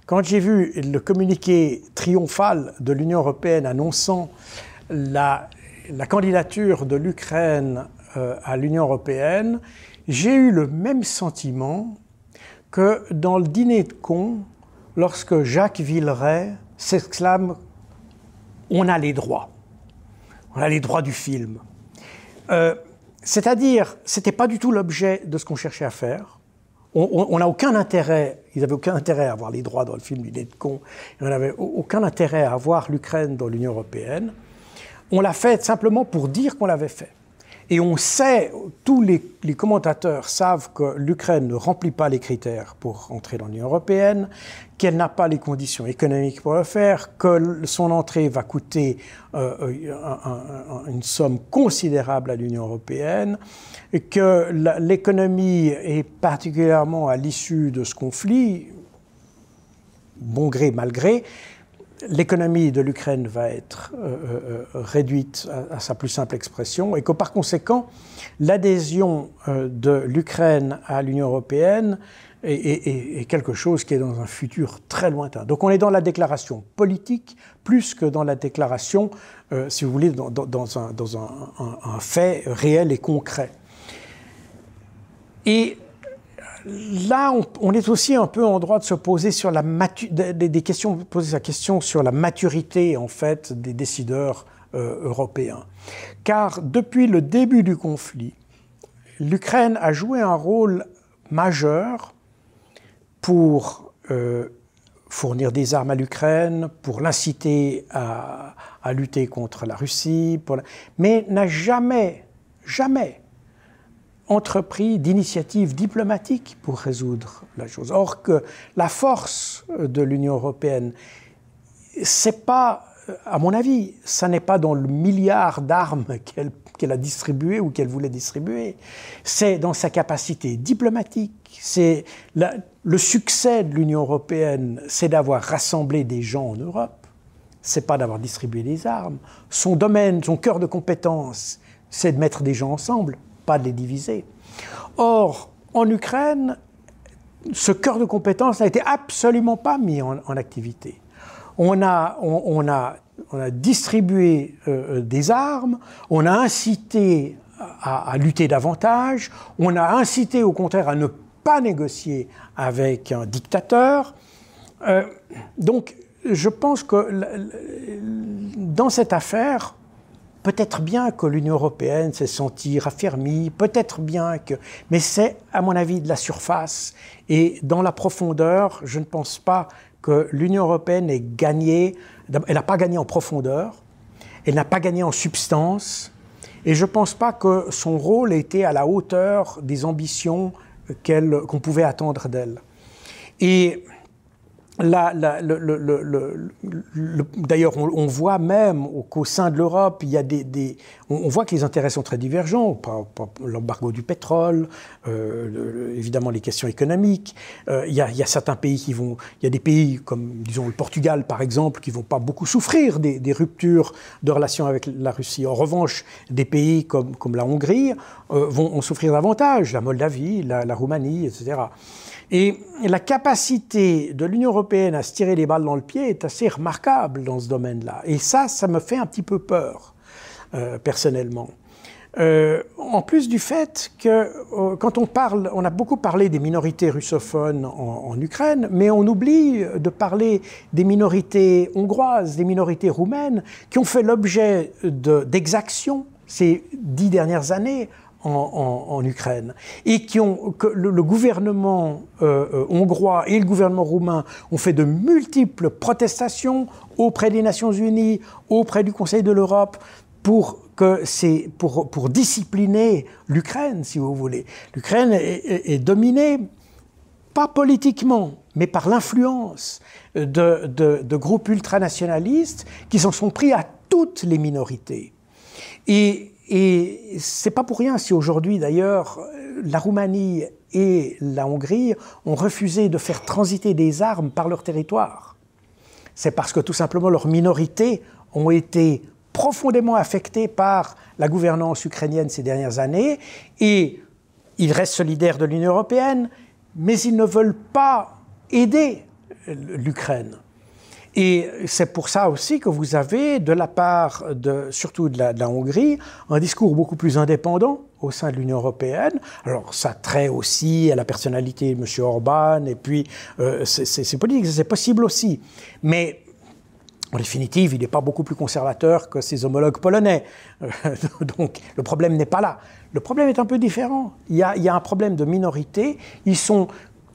quand j'ai vu le communiqué triomphal de l'Union européenne annonçant la, la candidature de l'Ukraine à l'Union européenne, j'ai eu le même sentiment que dans le dîner de cons, lorsque Jacques Villeray s'exclame On a les droits. On a les droits du film. Euh, c'est-à-dire, ce n'était pas du tout l'objet de ce qu'on cherchait à faire. On n'a aucun intérêt, ils n'avaient aucun intérêt à avoir les droits dans le film du nez de con, ils n'avaient aucun intérêt à avoir l'Ukraine dans l'Union européenne. On l'a fait simplement pour dire qu'on l'avait fait. Et on sait, tous les, commentateurs savent que l'Ukraine ne remplit pas les critères pour entrer dans l'Union européenne, qu'elle n'a pas les conditions économiques pour le faire, que son entrée va coûter euh, euh, une somme considérable à l'Union européenne, et que l'économie, est particulièrement à l'issue de ce conflit, bon gré, mal gré, l'économie de l'Ukraine va être euh, euh, euh, réduite à, sa plus simple expression et que par conséquent, l'adhésion de l'Ukraine à l'Union européenne est, quelque chose qui est dans un futur très lointain. Donc on est dans la déclaration politique plus que dans la déclaration, si vous voulez, dans, un, dans un, un, fait réel et concret. Et là, on, est aussi un peu en droit de se poser la poser question sur la maturité en fait des décideurs euh, européens, car depuis le début du conflit, l'Ukraine a joué un rôle majeur pour euh, fournir des armes à l'Ukraine, pour l'inciter à, lutter contre la Russie, mais n'a jamais, jamais entrepris d'initiatives diplomatiques pour résoudre la chose. Or que la force de l'Union européenne, c'est pas, à mon avis, ça n'est pas dans le milliard d'armes qu'elle a distribué ou qu'elle voulait distribuer, c'est dans sa capacité diplomatique. C'est le succès de l'Union européenne, c'est d'avoir rassemblé des gens en Europe c'est pas d'avoir distribué des armes. Son domaine, son cœur de compétence, c'est de mettre des gens ensemble, pas de les diviser. Or, en Ukraine, ce cœur de compétence n'a été absolument pas mis en, activité. On a, on, a, on a, distribué euh, des armes, on a incité à, lutter davantage, on a incité au contraire à ne pas négocier avec un dictateur. Euh, donc je pense que dans cette affaire, peut-être bien que l'Union européenne s'est sentie raffermie, peut-être bien que... Mais c'est, à mon avis, de la surface. Et dans la profondeur, je ne pense pas que l'Union européenne ait gagné. Elle n'a pas gagné en profondeur, elle n'a pas gagné en substance. Et je ne pense pas que son rôle était à la hauteur des ambitions qu'on pouvait attendre d'elle. Et D'ailleurs, on, voit même qu'au sein de l'Europe, il y a des, on, voit que les intérêts sont très divergents. L'embargo du pétrole, euh, évidemment les questions économiques. Euh, il, y a, certains pays qui vont, il y a des pays comme disons le Portugal par exemple, qui vont pas beaucoup souffrir des, ruptures de relations avec la Russie. En revanche, des pays comme, la Hongrie euh, vont en souffrir davantage, la Moldavie, la Roumanie, etc. Et la capacité de l'Union européenne à se tirer les balles dans le pied est assez remarquable dans ce domaine-là. Et ça, ça me fait un petit peu peur, euh, personnellement. Euh, en plus du fait que euh, quand on parle, on a beaucoup parlé des minorités russophones en, Ukraine, mais on oublie de parler des minorités hongroises, des minorités roumaines, qui ont fait l'objet d'exactions ces dix dernières années en, Ukraine et qui ont que le, gouvernement euh, euh, hongrois et le gouvernement roumain ont fait de multiples protestations auprès des Nations Unies, auprès du Conseil de l'Europe pour que c'est pour, discipliner l'Ukraine, si vous voulez. L'Ukraine est, dominée pas politiquement, mais par l'influence de, de, de, groupes ultranationalistes qui s'en sont pris à toutes les minorités. Et et c'est pas pour rien si aujourd'hui, d'ailleurs, la Roumanie et la Hongrie ont refusé de faire transiter des armes par leur territoire. C'est parce que tout simplement leurs minorités ont été profondément affectées par la gouvernance ukrainienne ces dernières années et ils restent solidaires de l'Union européenne, mais ils ne veulent pas aider l'Ukraine. Et c'est pour ça aussi que vous avez, de la part surtout de la, Hongrie, un discours beaucoup plus indépendant au sein de l'Union européenne. Alors ça trait aussi à la personnalité de M. Orban, et puis euh, c'est possible aussi. Mais en définitive, il n'est pas beaucoup plus conservateur que ses homologues polonais. [laughs] Donc le problème n'est pas là. Le problème est un peu différent. Il y, a, il y a un problème de minorité. Ils sont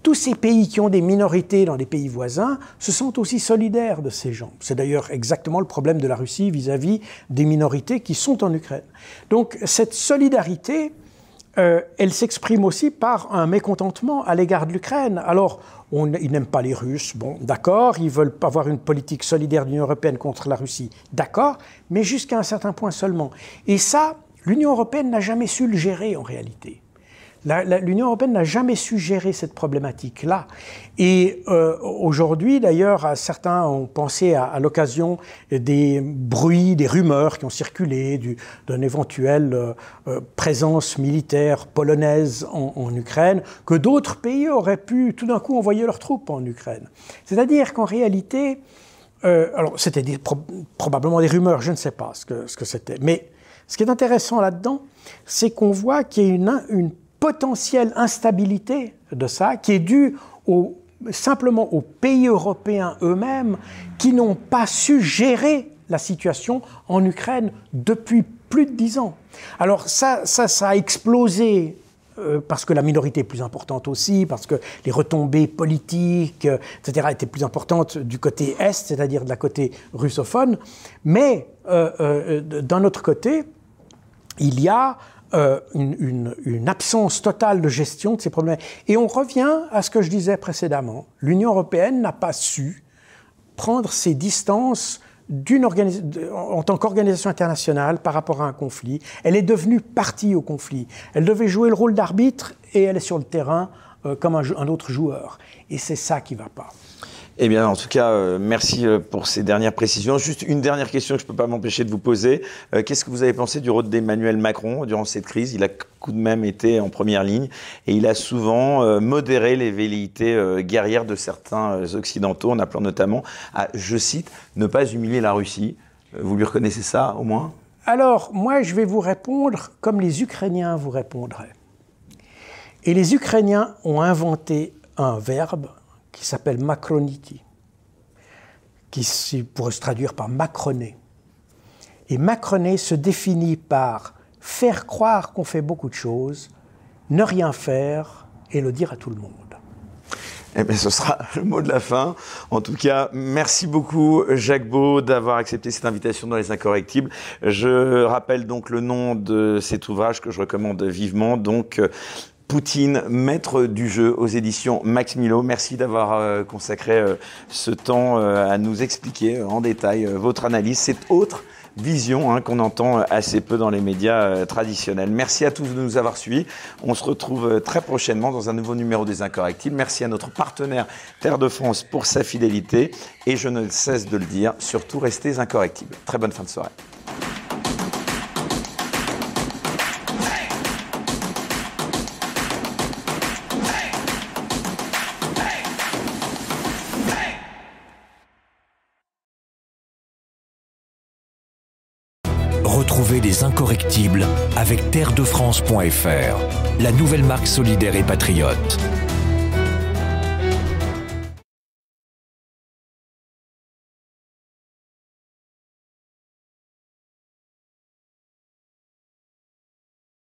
tous ces pays qui ont des minorités dans des pays voisins se sentent aussi solidaires de ces gens. C'est d'ailleurs exactement le problème de la Russie vis-à-vis des minorités qui sont en Ukraine. Donc cette solidarité, euh, elle s'exprime aussi par un mécontentement à l'égard de l'Ukraine. Alors, ils n'aiment pas les Russes, bon, d'accord, ils veulent avoir une politique solidaire de l'Union européenne contre la Russie, d'accord, mais jusqu'à un certain point seulement. Et ça, l'Union européenne n'a jamais su le gérer en réalité. L'Union européenne n'a jamais su gérer cette problématique-là. Et euh, aujourd'hui, d'ailleurs, certains ont pensé à, l'occasion des bruits, des rumeurs qui ont circulé d'une éventuelle euh, euh, présence militaire polonaise en, Ukraine, que d'autres pays auraient pu tout d'un coup envoyer leurs troupes en Ukraine. C'est-à-dire qu'en réalité, alors c'était probablement des rumeurs, je ne sais pas ce que c'était, mais ce qui est intéressant là-dedans, c'est qu'on voit qu'il y a une potentielle instabilité de ça qui est due simplement aux pays européens eux-mêmes qui n'ont pas su gérer la situation en Ukraine depuis plus de dix ans. Alors ça, ça, a explosé euh, parce que la minorité est plus importante aussi, parce que les retombées politiques, euh, etc., étaient plus importantes du côté est, c'est-à-dire de la côté russophone. Mais euh, d'un autre côté, il y a euh, une, absence totale de gestion de ces problèmes. Et on revient à ce que je disais précédemment. L'Union européenne n'a pas su prendre ses distances en tant qu'organisation internationale par rapport à un conflit. Elle est devenue partie au conflit. Elle devait jouer le rôle d'arbitre et elle est sur le terrain euh, comme un, un, autre joueur. Et c'est ça qui ne va pas. Eh bien, en tout cas, euh, merci euh, pour ces dernières précisions. Juste une dernière question que je ne peux pas m'empêcher de vous poser. Euh, qu'est-ce que vous avez pensé du rôle d'Emmanuel Macron durant cette crise? Il a tout de même été en première ligne et il a souvent modéré les velléités guerrières de certains occidentaux, en appelant notamment à, je cite, ne pas humilier la Russie. Vous lui reconnaissez ça au moins? Alors, moi, je vais vous répondre comme les Ukrainiens vous répondraient. Et les Ukrainiens ont inventé un verbe qui s'appelle Macroniti, qui pourrait se traduire par macroner. Et macroner se définit par faire croire qu'on fait beaucoup de choses, ne rien faire et le dire à tout le monde. Eh bien, ce sera le mot de la fin. En tout cas, merci beaucoup, Jacques Beau, d'avoir accepté cette invitation dans Les Incorrectibles. Je rappelle donc le nom de cet ouvrage que je recommande vivement. Donc, Poutine, maître du jeu aux éditions Max Milo. Merci d'avoir euh, consacré euh, ce temps euh, à nous expliquer en détail votre analyse, cette autre vision hein, qu'on entend assez peu dans les médias traditionnels. Merci à tous de nous avoir suivis. On se retrouve très prochainement dans un nouveau numéro des Incorrectibles. Merci à notre partenaire Terre de France pour sa fidélité. Et je ne cesse de le dire, surtout restez incorrectibles. Très bonne fin de soirée. Les incorrectibles avec terredefrance.fr, la nouvelle marque solidaire et patriote.